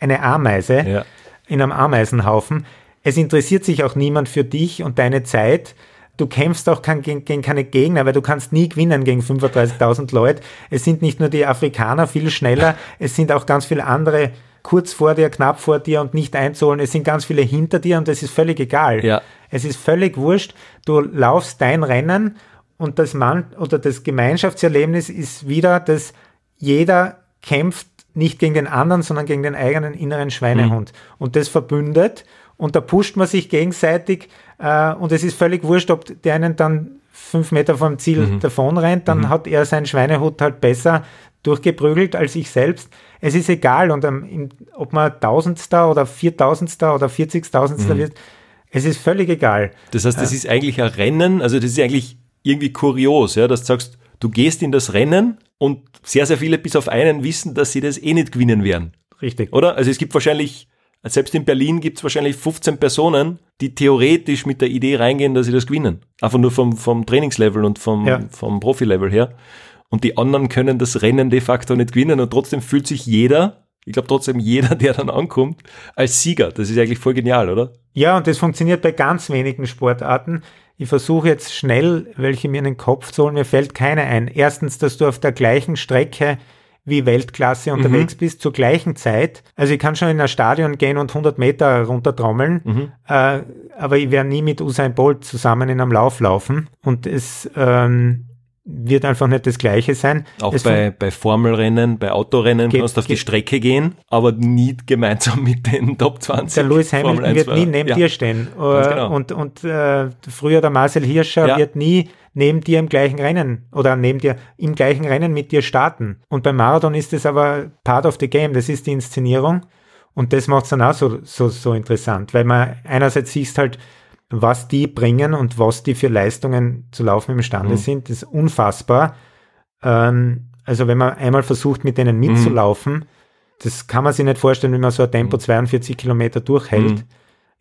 eine Ameise ja. in einem Ameisenhaufen. Es interessiert sich auch niemand für dich und deine Zeit. Du kämpfst auch gegen, gegen keine Gegner, weil du kannst nie gewinnen gegen 35.000 Leute. Es sind nicht nur die Afrikaner viel schneller, es sind auch ganz viele andere kurz vor dir, knapp vor dir und nicht einzuholen. Es sind ganz viele hinter dir und das ist völlig egal. Ja. Es ist völlig wurscht. Du laufst dein Rennen und das Mann oder das Gemeinschaftserlebnis ist wieder, dass jeder kämpft nicht gegen den anderen, sondern gegen den eigenen inneren Schweinehund. Mhm. Und das verbündet und da pusht man sich gegenseitig äh, und es ist völlig wurscht, ob der einen dann fünf Meter vom Ziel mhm. davon rennt, dann mhm. hat er seinen Schweinehut halt besser durchgeprügelt als ich selbst. Es ist egal, und ähm, ob man Tausendster oder Viertausendster oder Vierzigtausendster mhm. wird, es ist völlig egal. Das heißt, das äh, ist eigentlich ein Rennen, also das ist eigentlich irgendwie kurios, ja, dass du sagst, du gehst in das Rennen und sehr, sehr viele bis auf einen wissen, dass sie das eh nicht gewinnen werden. Richtig. Oder? Also es gibt wahrscheinlich, selbst in Berlin gibt es wahrscheinlich 15 Personen, die theoretisch mit der Idee reingehen, dass sie das gewinnen. Einfach nur vom, vom Trainingslevel und vom, ja. vom Profilevel her. Und die anderen können das Rennen de facto nicht gewinnen und trotzdem fühlt sich jeder, ich glaube trotzdem jeder, der dann ankommt, als Sieger. Das ist eigentlich voll genial, oder? Ja, und das funktioniert bei ganz wenigen Sportarten. Ich versuche jetzt schnell welche mir in den Kopf zu holen. Mir fällt keine ein. Erstens, dass du auf der gleichen Strecke wie Weltklasse unterwegs mhm. bist, zur gleichen Zeit. Also ich kann schon in ein Stadion gehen und 100 Meter runtertrommeln, mhm. äh, aber ich werde nie mit Usain Bolt zusammen in einem Lauf laufen. Und es ähm, wird einfach nicht das Gleiche sein. Auch bei, bei Formelrennen, bei Autorennen kannst du auf die Strecke gehen, aber nie gemeinsam mit den Top 20. Der Lewis Hamilton wird nie neben ja. dir stehen. Genau. Und, und äh, früher der Marcel Hirscher ja. wird nie neben dir im gleichen Rennen oder neben dir im gleichen Rennen mit dir starten. Und beim Marathon ist es aber part of the game, das ist die Inszenierung. Und das macht es dann auch so, so, so interessant, weil man einerseits siehst halt, was die bringen und was die für Leistungen zu laufen imstande mhm. sind, ist unfassbar. Ähm, also wenn man einmal versucht, mit denen mitzulaufen, mhm. das kann man sich nicht vorstellen, wenn man so ein Tempo 42 mhm. Kilometer durchhält. Mhm.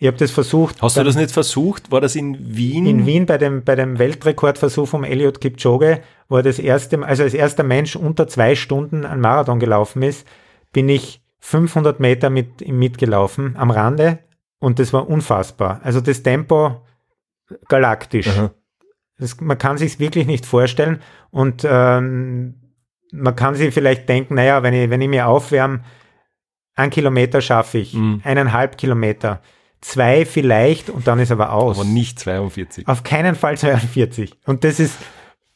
Ich habe das versucht. Hast du das nicht versucht? War das in Wien? In Wien bei dem, bei dem Weltrekordversuch vom Elliot Kipchoge, wo er das erste, also als erster Mensch unter zwei Stunden einen Marathon gelaufen ist, bin ich 500 Meter mit ihm mitgelaufen am Rande und das war unfassbar. Also das Tempo galaktisch. Das, man kann sich wirklich nicht vorstellen. Und ähm, man kann sich vielleicht denken, naja, wenn ich, wenn ich mir aufwärme, ein Kilometer schaffe ich, mhm. eineinhalb Kilometer, zwei vielleicht und dann ist aber aus. Aber nicht 42. Auf keinen Fall 42. Und das ist,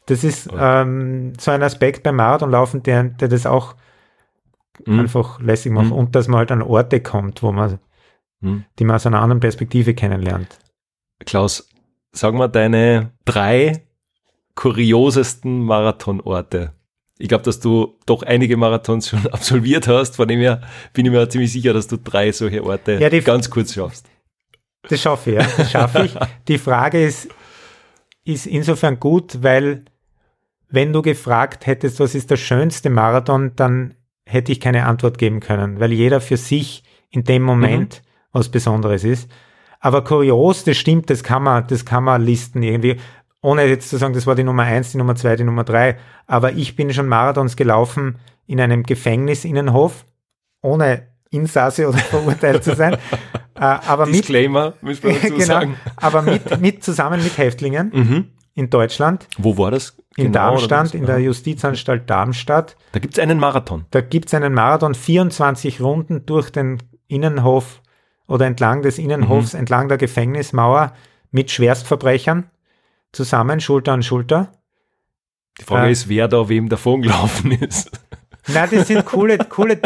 das ist ähm, so ein Aspekt beim Marathonlaufen, der, der das auch mhm. einfach lässig macht. Mhm. Und dass man halt an Orte kommt, wo man hm. die man aus einer anderen Perspektive kennenlernt. Klaus, sag mal deine drei kuriosesten Marathonorte. Ich glaube, dass du doch einige Marathons schon absolviert hast, von dem her bin ich mir ziemlich sicher, dass du drei solche Orte ja, ganz kurz schaffst. Das schaffe ich, ja. Das schaffe ich. Die Frage ist, ist insofern gut, weil wenn du gefragt hättest, was ist der schönste Marathon, dann hätte ich keine Antwort geben können, weil jeder für sich in dem Moment mhm was Besonderes ist. Aber kurios, das stimmt, das kann man, das kann man listen irgendwie. ohne jetzt zu sagen, das war die Nummer eins, die Nummer zwei, die Nummer drei, aber ich bin schon Marathons gelaufen in einem Gefängnisinnenhof, ohne Insasse oder verurteilt zu sein. äh, aber Disclaimer, mit, müssen wir dazu genau, sagen. Aber mit, mit, zusammen mit Häftlingen mhm. in Deutschland. Wo war das? In genau, Darmstadt, in der Justizanstalt Darmstadt. Da gibt es einen Marathon. Da gibt es einen Marathon, 24 Runden durch den Innenhof oder entlang des Innenhofs, mhm. entlang der Gefängnismauer mit Schwerstverbrechern zusammen, Schulter an Schulter. Die Frage äh, ist, wer da wem davon gelaufen ist. Nein, das sind coole, coole,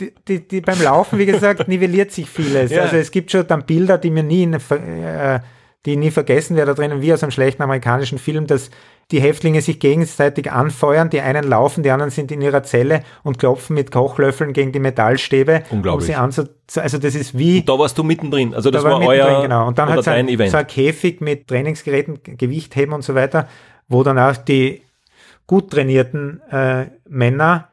die, die, die, beim Laufen, wie gesagt, nivelliert sich vieles. Ja. Also es gibt schon dann Bilder, die mir nie, äh, die nie vergessen werden da drinnen, wie aus einem schlechten amerikanischen Film, dass die Häftlinge sich gegenseitig anfeuern, die einen laufen, die anderen sind in ihrer Zelle und klopfen mit Kochlöffeln gegen die Metallstäbe. Unglaublich. Um sie also das ist wie... Und da warst du mittendrin, also das da war, war euer genau. Und dann hat es ein, so ein Käfig mit Trainingsgeräten, Gewichtheben und so weiter, wo dann auch die gut trainierten äh, Männer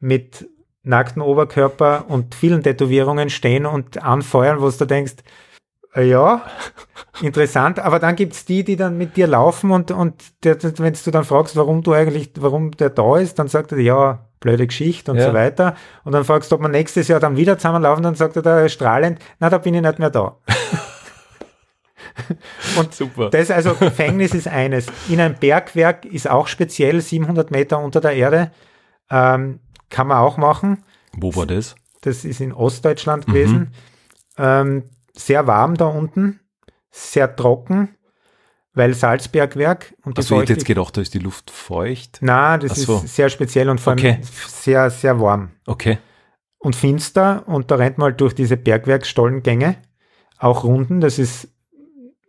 mit nackten Oberkörper und vielen Tätowierungen stehen und anfeuern, wo du denkst, äh, ja, interessant, aber dann gibt's die, die dann mit dir laufen und, und wenn du dann fragst, warum du eigentlich, warum der da ist, dann sagt er, ja, blöde Geschichte und ja. so weiter. Und dann fragst du, ob wir nächstes Jahr dann wieder zusammenlaufen, dann sagt er da strahlend, na, da bin ich nicht mehr da. und Super. das also Gefängnis ist eines. In einem Bergwerk ist auch speziell 700 Meter unter der Erde. Ähm, kann man auch machen. Wo war das? Das ist in Ostdeutschland gewesen. Mhm. Ähm, sehr warm da unten, sehr trocken, weil Salzbergwerk und die Also ich hätte jetzt gedacht, da ist die Luft feucht. Na, das so. ist sehr speziell und vor allem okay. sehr, sehr warm. Okay. Und finster und da rennt man halt durch diese Bergwerksstollengänge, auch Runden, das ist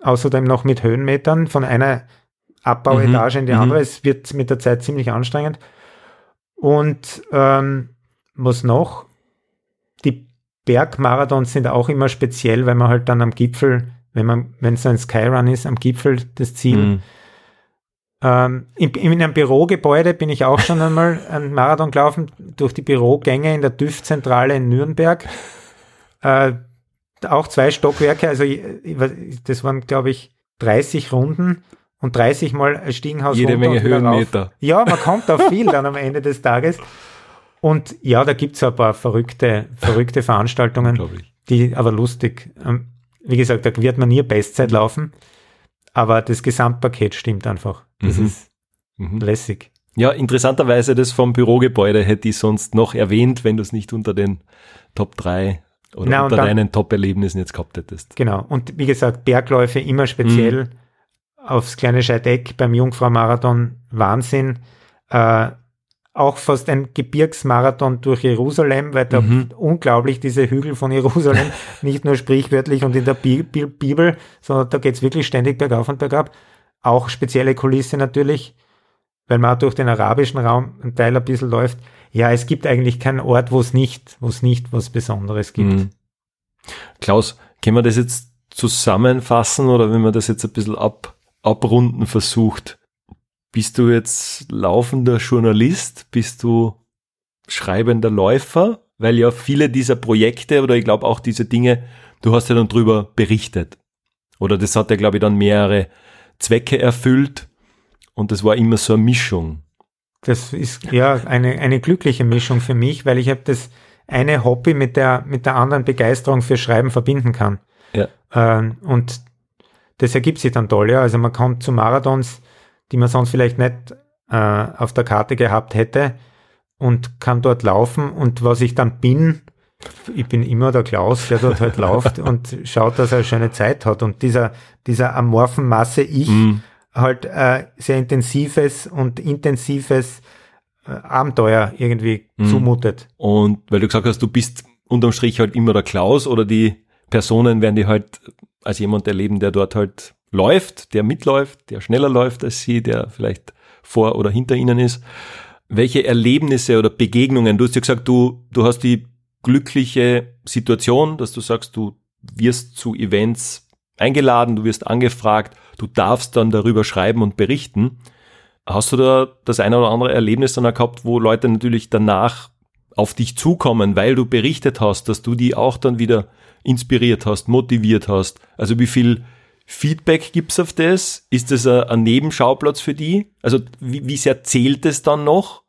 außerdem noch mit Höhenmetern von einer Abbauetage mhm. in die mhm. andere. Es wird mit der Zeit ziemlich anstrengend. Und ähm, was noch? Die Bergmarathons sind auch immer speziell, weil man halt dann am Gipfel, wenn man, wenn es ein Skyrun ist, am Gipfel das Ziel. Mhm. Ähm, in, in, einem Bürogebäude bin ich auch schon einmal einen Marathon gelaufen, durch die Bürogänge in der TÜV-Zentrale in Nürnberg. Äh, auch zwei Stockwerke, also das waren, glaube ich, 30 Runden und 30 Mal ein Stiegenhaus Jede Menge Höhenmeter. Ja, man kommt auf viel dann am Ende des Tages. Und ja, da gibt es ein paar verrückte, verrückte Veranstaltungen, die aber lustig. Ähm, wie gesagt, da wird man nie Bestzeit laufen, aber das Gesamtpaket stimmt einfach. Das mhm. ist mhm. lässig. Ja, interessanterweise das vom Bürogebäude hätte ich sonst noch erwähnt, wenn du es nicht unter den Top 3 oder Na, unter dann, deinen Top-Erlebnissen jetzt gehabt hättest. Genau. Und wie gesagt, Bergläufe immer speziell. Mhm aufs kleine Scheideck beim Jungfrau-Marathon Wahnsinn. Äh, auch fast ein Gebirgsmarathon durch Jerusalem, weil da mhm. unglaublich diese Hügel von Jerusalem, nicht nur sprichwörtlich und in der Bi Bi Bibel, sondern da geht's wirklich ständig bergauf und bergab. Auch spezielle Kulisse natürlich, weil man auch durch den arabischen Raum ein Teil ein bisschen läuft. Ja, es gibt eigentlich keinen Ort, wo es nicht, wo es nicht was Besonderes gibt. Mhm. Klaus, können wir das jetzt zusammenfassen oder wenn wir das jetzt ein bisschen ab, abrunden versucht. Bist du jetzt laufender Journalist? Bist du schreibender Läufer? Weil ja viele dieser Projekte oder ich glaube auch diese Dinge, du hast ja dann drüber berichtet. Oder das hat ja, glaube ich, dann mehrere Zwecke erfüllt und das war immer so eine Mischung. Das ist ja eine, eine glückliche Mischung für mich, weil ich habe das eine Hobby mit der, mit der anderen Begeisterung für Schreiben verbinden kann. Ja. Ähm, und das ergibt sich dann toll, ja. Also man kommt zu Marathons, die man sonst vielleicht nicht äh, auf der Karte gehabt hätte und kann dort laufen und was ich dann bin, ich bin immer der Klaus, der dort halt läuft und schaut, dass er eine schöne Zeit hat und dieser, dieser amorphen Masse ich mm. halt äh, sehr intensives und intensives äh, Abenteuer irgendwie mm. zumutet. Und weil du gesagt hast, du bist unterm Strich halt immer der Klaus oder die Personen werden die halt als jemand erleben, der dort halt läuft, der mitläuft, der schneller läuft als sie, der vielleicht vor oder hinter ihnen ist. Welche Erlebnisse oder Begegnungen, du hast ja gesagt, du, du hast die glückliche Situation, dass du sagst, du wirst zu Events eingeladen, du wirst angefragt, du darfst dann darüber schreiben und berichten. Hast du da das eine oder andere Erlebnis dann gehabt, wo Leute natürlich danach auf dich zukommen, weil du berichtet hast, dass du die auch dann wieder inspiriert hast, motiviert hast? Also wie viel Feedback gibt's auf das? Ist das ein, Nebenschauplatz für die? Also wie, wie sehr zählt es dann noch?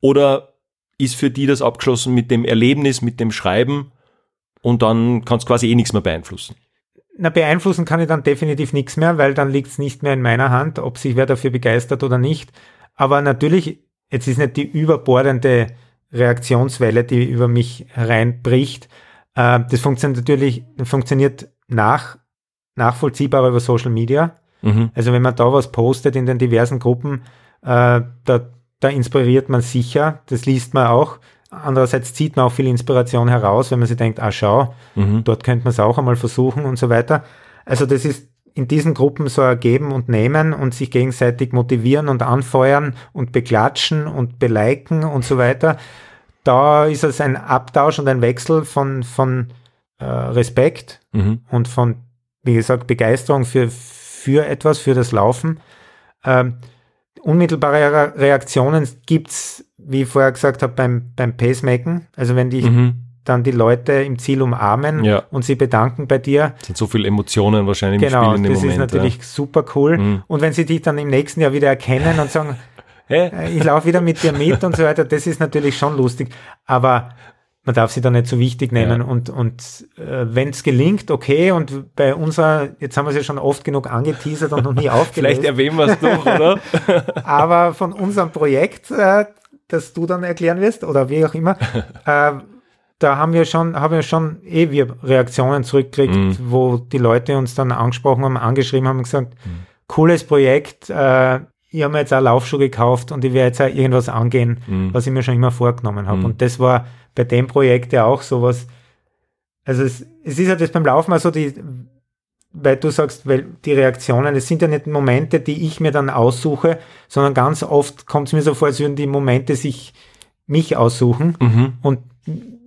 Oder ist für die das abgeschlossen mit dem Erlebnis, mit dem Schreiben und dann kannst du quasi eh nichts mehr beeinflussen? Na, beeinflussen kann ich dann definitiv nichts mehr, weil dann liegt's nicht mehr in meiner Hand, ob sich wer dafür begeistert oder nicht. Aber natürlich, jetzt ist nicht die überbordende Reaktionswelle, die über mich hereinbricht. Äh, das funktioniert natürlich, funktioniert nach, nachvollziehbar über Social Media. Mhm. Also wenn man da was postet in den diversen Gruppen, äh, da, da inspiriert man sicher, das liest man auch. Andererseits zieht man auch viel Inspiration heraus, wenn man sich denkt, ah schau, Mhm. dort könnte man es auch einmal versuchen und so weiter. Also das ist in diesen Gruppen so ein Geben und Nehmen und sich gegenseitig motivieren und anfeuern und beklatschen und beliken und so weiter. Da ist es ein Abtausch und ein Wechsel von, von äh, Respekt Mhm. und von, wie gesagt, Begeisterung für, für etwas, für das Laufen. Ähm, unmittelbare Re- Reaktionen gibt's, wie ich vorher gesagt habe, beim, beim Pacemaken. Also wenn die Mhm. dann die Leute im Ziel umarmen Ja. und sie bedanken bei dir. Es sind so viele Emotionen wahrscheinlich im Genau, Spiel in dem das Moment. ist natürlich super cool. Mhm. Und wenn sie dich dann im nächsten Jahr wieder erkennen und sagen, ja. Hä? äh, ich laufe wieder mit dir mit und so weiter, das ist natürlich schon lustig. Aber man darf sie da nicht so wichtig nehmen. Ja. Und, und äh, wenn es gelingt, okay. Und bei unserer, jetzt haben wir es ja schon oft genug angeteasert und noch nie aufgelöst. Vielleicht erwähnen wir es doch, oder? Aber von unserem Projekt, äh, das du dann erklären wirst oder wie auch immer, äh, da haben wir schon, haben wir schon eh wir Reaktionen zurückgekriegt, Mhm. wo die Leute uns dann angesprochen haben, angeschrieben haben und gesagt, cooles Projekt, äh, ich habe mir jetzt auch Laufschuhe gekauft und ich werde jetzt auch irgendwas angehen, Mhm. was ich mir schon immer vorgenommen habe. Mhm. Und das war bei dem Projekt ja auch sowas. Also es, es ist ja das beim Laufen mal so, die, weil du sagst, weil die Reaktionen, es sind ja nicht Momente, die ich mir dann aussuche, sondern ganz oft kommt es mir so vor, als würden die Momente sich mich aussuchen Mhm. und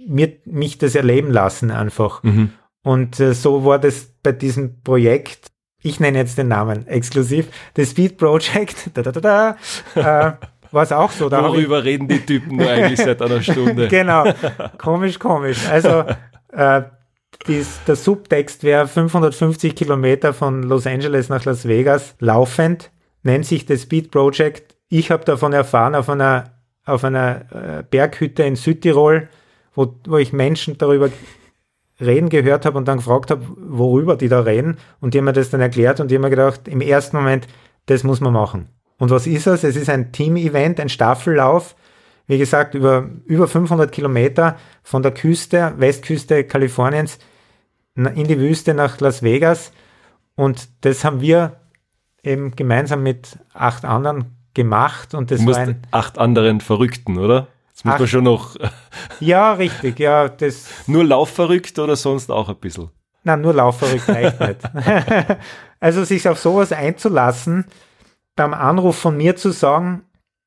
mir, mich das erleben lassen einfach. Mhm. Und äh, so war das bei diesem Projekt, ich nenne jetzt den Namen exklusiv, das Speed Project, da, da, da, da, äh, war es auch so. Da ich, Worüber reden die Typen nur eigentlich seit einer Stunde? genau, komisch, komisch. Also äh, dies, der Subtext wäre 550 Kilometer von Los Angeles nach Las Vegas laufend, nennt sich das Speed Project. Ich habe davon erfahren auf einer, auf einer äh, Berghütte in Südtirol, wo, wo ich Menschen darüber reden gehört habe und dann gefragt habe, worüber die da reden. Und die haben mir das dann erklärt und die haben mir gedacht, im ersten Moment, das muss man machen. Und was ist es? Es ist ein Team-Event, ein Staffellauf. Wie gesagt, über, über 500 Kilometer von der Küste, Westküste Kaliforniens in die Wüste nach Las Vegas. Und das haben wir eben gemeinsam mit acht anderen gemacht. Und das Du musst war ein, acht anderen Verrückten, oder? Jetzt muss man Acht. schon noch ja, richtig, ja, das, nur laufverrückt oder sonst auch ein bisschen. Na, nur laufverrückt reicht nicht. also sich auf sowas einzulassen, beim Anruf von mir zu sagen,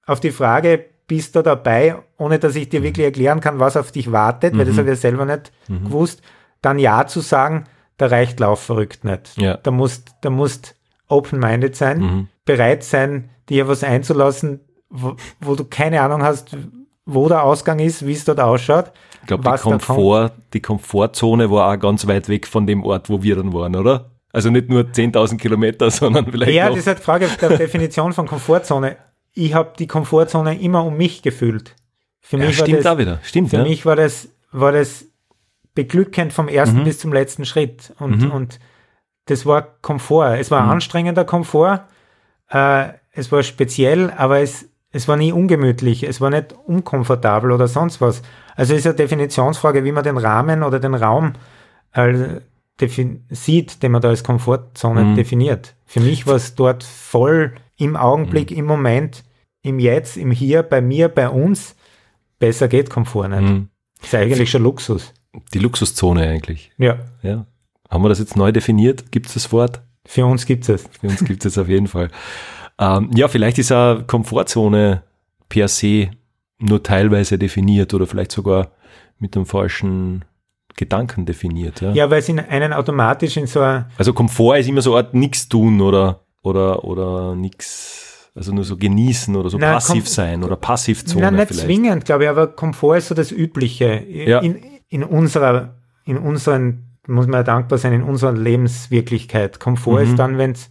auf die Frage, bist du dabei, ohne dass ich dir wirklich erklären kann, was auf dich wartet, weil das Mhm. habe ich selber nicht gewusst, dann Ja zu sagen, da reicht laufverrückt nicht. Ja. Da musst, da musst open-minded sein, Mhm. bereit sein, dir was einzulassen, wo, wo du keine Ahnung hast, wo der Ausgang ist, wie es dort ausschaut. Ich glaube, die. Komfort, die Komfortzone war auch ganz weit weg von dem Ort, wo wir dann waren, oder? Also nicht nur 10.000 Kilometer, sondern vielleicht Ja, noch. das ist halt Frage der Definition von Komfortzone. Ich habe die Komfortzone immer um mich gefühlt. Für ja, mich stimmt war das, wieder. Stimmt, für ja. mich war das, war das beglückend vom ersten Mhm. bis zum letzten Schritt. Und, Mhm. und das war Komfort. Es war Mhm. anstrengender Komfort. Äh, es war speziell, aber es, es war nie ungemütlich. Es war nicht unkomfortabel oder sonst was. Also es ist eine Definitionsfrage, wie man den Rahmen oder den Raum äh, sieht, den man da als Komfortzone Mhm. definiert. Für mich war es dort voll im Augenblick, Mhm. im Moment, im Jetzt, im Hier, bei mir, bei uns. Besser geht Komfort nicht. Mhm. Ist eigentlich schon Luxus. Die Luxuszone eigentlich. Ja, Ja. Haben wir das jetzt neu definiert? Gibt es das Wort? für uns gibt es. Für uns gibt es jetzt auf jeden Fall. Ähm, ja, vielleicht ist eine Komfortzone per se nur teilweise definiert oder vielleicht sogar mit einem falschen Gedanken definiert. Ja? Ja, weil es in einen automatisch in so ein, Also Komfort ist immer so eine Art nichts tun oder oder oder nix, also nur so genießen oder so Na, passiv Kom- sein oder Passivzone na, nicht vielleicht. zwingend, glaube ich, aber Komfort ist so das Übliche Ja. in, in unserer, in unseren muss man ja dankbar sein in unserer Lebenswirklichkeit. Komfort Mhm. ist dann, wenn es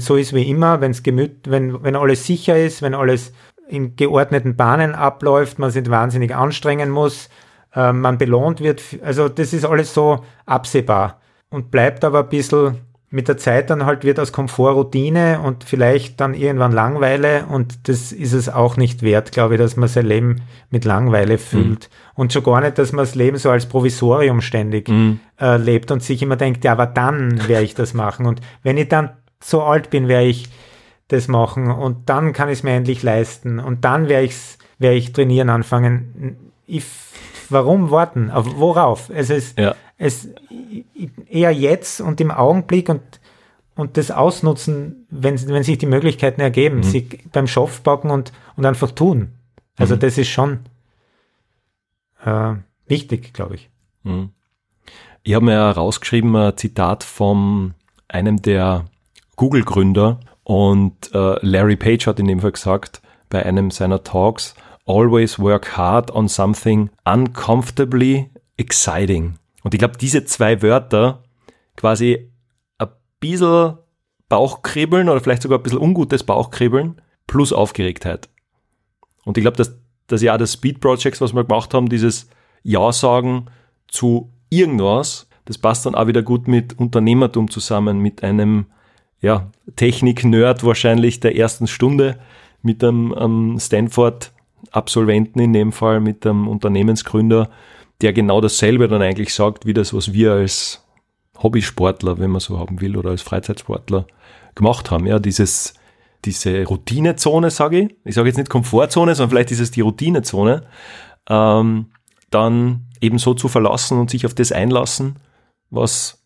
so ist wie immer, wenn's gemüt, wenn, wenn alles sicher ist, wenn alles in geordneten Bahnen abläuft, man sich wahnsinnig anstrengen muss, äh, man belohnt wird. Also das ist alles so absehbar. Und bleibt aber ein bisschen mit der Zeit dann halt wird aus Komfort Routine und vielleicht dann irgendwann Langweile und das ist es auch nicht wert, glaube ich, dass man sein Leben mit Langeweile füllt. Und schon gar nicht, dass man das Leben so als Provisorium ständig äh, lebt und sich immer denkt, ja, aber dann werde ich das machen. Und wenn ich dann so alt bin, werde ich das machen und dann kann ich es mir endlich leisten und dann werde ich's, werde ich trainieren anfangen. Ich, warum warten? Auf worauf? Es ist Ja. es eher jetzt und im Augenblick und und das ausnutzen, wenn, wenn sich die Möglichkeiten ergeben, sich beim Schopf packen und, und einfach tun. Also das ist schon äh, wichtig, glaube ich. Ich habe mir rausgeschrieben ein Zitat von einem der Google-Gründer und äh, Larry Page hat in dem Fall gesagt, bei einem seiner Talks, always work hard on something uncomfortably exciting. Und ich glaube, diese zwei Wörter quasi ein bisschen Bauchkribbeln oder vielleicht sogar ein bisschen ungutes Bauchkribbeln plus Aufgeregtheit. Und ich glaube, dass das Jahr des Speed Projects, was wir gemacht haben, dieses Ja sagen zu irgendwas, das passt dann auch wieder gut mit Unternehmertum zusammen, mit einem ja, Technik-Nerd wahrscheinlich der ersten Stunde, mit einem ähm, Stanford-Absolventen in dem Fall, mit einem Unternehmensgründer, der genau dasselbe dann eigentlich sagt, wie das, was wir als Hobbysportler, wenn man so haben will, oder als Freizeitsportler gemacht haben. Ja, dieses, diese Routinezone, sage ich. Ich sage jetzt nicht Komfortzone, sondern vielleicht ist es die Routinezone. Ähm, dann eben so zu verlassen und sich auf das einlassen, was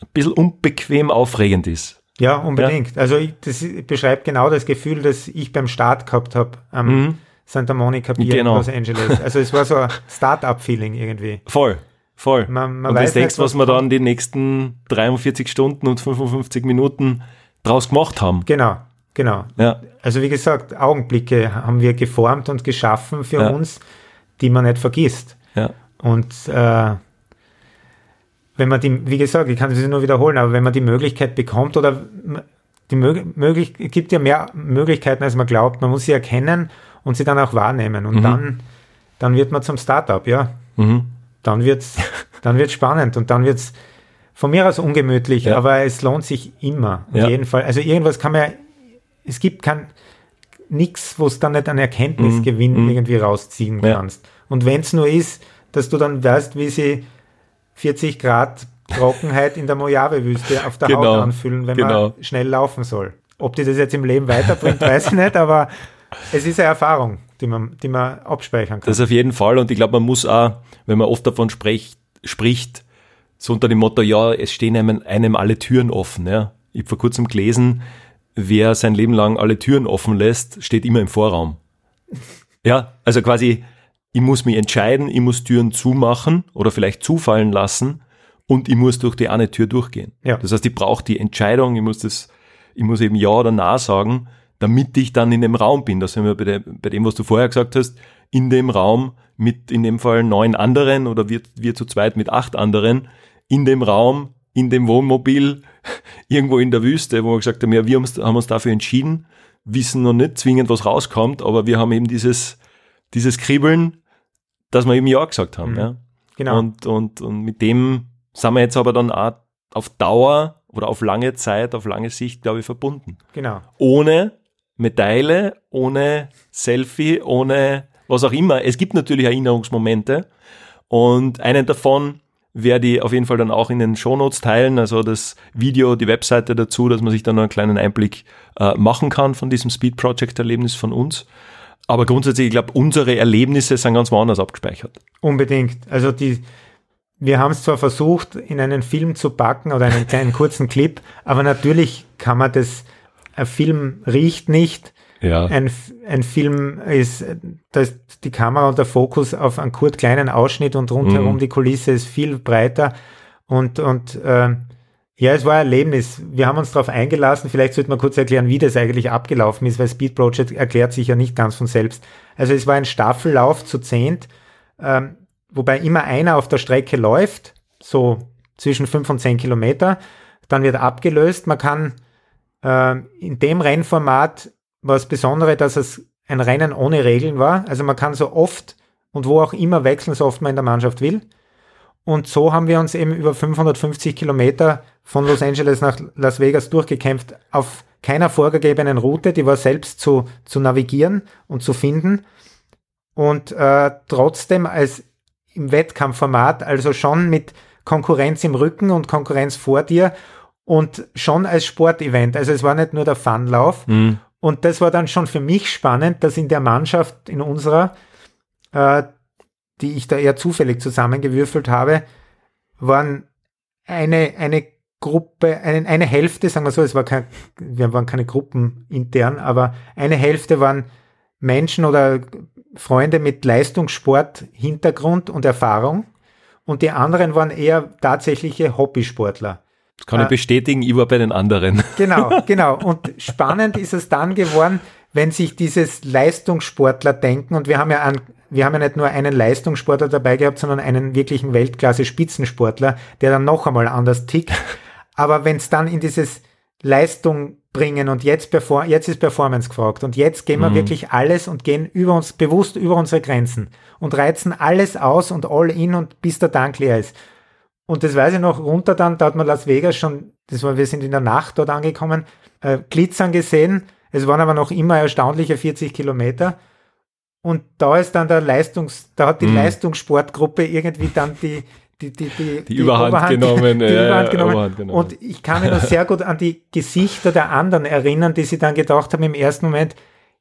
ein bisschen unbequem aufregend ist. Ja, unbedingt. Also ich, das beschreibt genau das Gefühl, das ich beim Start gehabt habe am Santa Monica Pier Genau. in Los Angeles. Also es war so ein Start-up-Feeling irgendwie. Voll, voll. Man- man und weiß das denkst, was was wir dann die nächsten 43 Stunden und 55 Minuten draus gemacht haben. Genau, genau. Ja, Also wie gesagt, Augenblicke haben wir geformt und geschaffen für Ja. uns, die man nicht vergisst. ja, Und äh, wenn man die, wie gesagt, ich kann es nur wiederholen, aber wenn man die Möglichkeit bekommt oder die mög möglich, es gibt ja mehr Möglichkeiten, als man glaubt, man muss sie erkennen und sie dann auch wahrnehmen. Und dann, dann wird man zum Startup, ja. mhm. Dann wird's, dann wird's spannend und dann wird's von mir aus ungemütlich, Ja. aber es lohnt sich immer. Auf Ja. jeden Fall. Also irgendwas kann man, ja- es gibt kein, nix, wo es dann nicht einen Erkenntnisgewinn irgendwie rausziehen Mhm. Ja. kannst. Und wenn es nur ist, dass du dann weißt, wie sie 40 Grad Trockenheit in der Mojave-Wüste auf der Genau. Haut anfühlen, wenn Genau. man schnell laufen soll. Ob die das jetzt im Leben weiterbringt, weiß ich nicht, aber es ist eine Erfahrung, die man, die man abspeichern kann. Das auf jeden Fall. Und ich glaube, man muss auch, wenn man oft davon spricht, spricht, so unter dem Motto, ja, es stehen einem, einem alle Türen offen. Ja. Ich habe vor kurzem gelesen, wer sein Leben lang alle Türen offen lässt, steht immer im Vorraum. Ja, also quasi, ich muss mich entscheiden, ich muss Türen zumachen oder vielleicht zufallen lassen und ich muss durch die eine Tür durchgehen. Ja. Das heißt, ich brauche die Entscheidung, ich muss das, ich muss eben Ja oder Na sagen, damit ich dann in dem Raum bin. Das sind wir bei, der, bei dem, was du vorher gesagt hast, in dem Raum mit in dem Fall neun anderen oder wir, wir zu zweit mit acht anderen, in dem Raum, in dem Wohnmobil, irgendwo in der Wüste, wo wir gesagt haben, ja, wir haben uns, haben uns dafür entschieden, wissen noch nicht zwingend, was rauskommt, aber wir haben eben dieses, dieses Kribbeln, dass wir eben Ja gesagt haben. Mhm. Ja. Genau. Und, und, und mit dem sind wir jetzt aber dann auch auf Dauer oder auf lange Zeit, auf lange Sicht, glaube ich, verbunden. genau. Ohne Medaille, ohne Selfie, ohne was auch immer. Es gibt natürlich Erinnerungsmomente und einen davon werde ich auf jeden Fall dann auch in den Shownotes teilen, also das Video, die Webseite dazu, dass man sich dann noch einen kleinen Einblick äh, machen kann von diesem Speed Project Erlebnis von uns. Aber grundsätzlich, ich glaube, unsere Erlebnisse sind ganz woanders abgespeichert. Unbedingt. Also die, wir haben es zwar versucht, in einen Film zu packen oder einen kleinen kurzen Clip, aber natürlich kann man das, ein Film riecht nicht. Ja. Ein, ein Film ist, da ist die Kamera und der Fokus auf einen kurz kleinen Ausschnitt und rundherum Mhm. die Kulisse ist viel breiter und, und äh, ja, es war ein Erlebnis. Wir haben uns darauf eingelassen. Vielleicht sollte man kurz erklären, wie das eigentlich abgelaufen ist, weil Speed Project erklärt sich ja nicht ganz von selbst. Also es war ein Staffellauf zu zehnt, ähm, wobei immer einer auf der Strecke läuft, so zwischen 5 und 10 Kilometer. Dann wird abgelöst. Man kann äh, in dem Rennformat was Besondere, dass es ein Rennen ohne Regeln war. Also man kann so oft und wo auch immer wechseln, so oft man in der Mannschaft will. Und so haben wir uns eben über 550 Kilometer von Los Angeles nach Las Vegas durchgekämpft auf keiner vorgegebenen Route, die war selbst zu, zu navigieren und zu finden. Und äh, trotzdem als im Wettkampfformat, also schon mit Konkurrenz im Rücken und Konkurrenz vor dir und schon als Sportevent. Also es war nicht nur der Funlauf. Mhm. Und das war dann schon für mich spannend, dass in der Mannschaft, in unserer, äh, die ich da eher zufällig zusammengewürfelt habe, waren eine, eine Gruppe, eine, eine Hälfte, sagen wir so, es war kein, wir waren keine Gruppen intern, aber eine Hälfte waren Menschen oder Freunde mit Leistungssport, Hintergrund und Erfahrung und die anderen waren eher tatsächliche Hobbysportler. Das kann ich äh, bestätigen, ich war bei den anderen. Genau, genau. Und spannend ist es dann geworden, wenn sich dieses Leistungssportler denken, und wir haben ja an, wir haben ja nicht nur einen Leistungssportler dabei gehabt, sondern einen wirklichen Weltklasse-Spitzensportler, der dann noch einmal anders tickt. Aber wenn es dann in dieses Leistung bringen und jetzt, perform jetzt ist Performance gefragt und jetzt gehen wir mhm. wirklich alles und gehen über uns, bewusst über unsere Grenzen und reizen alles aus und all in und bis der Tank leer ist. Und das weiß ich noch, runter dann, da hat man Las Vegas schon, das war, wir sind in der Nacht dort angekommen, äh, glitzern gesehen. Es waren aber noch immer erstaunliche 40 Kilometer. Und da ist dann der Leistungs, da hat die mhm. Leistungssportgruppe irgendwie dann die, die, die, die, die, Überhand, Überhand, genommen. Die ja, Überhand genommen. Überhand genommen. Und ich kann mich noch sehr gut an die Gesichter der anderen erinnern, die sie dann gedacht haben im ersten Moment,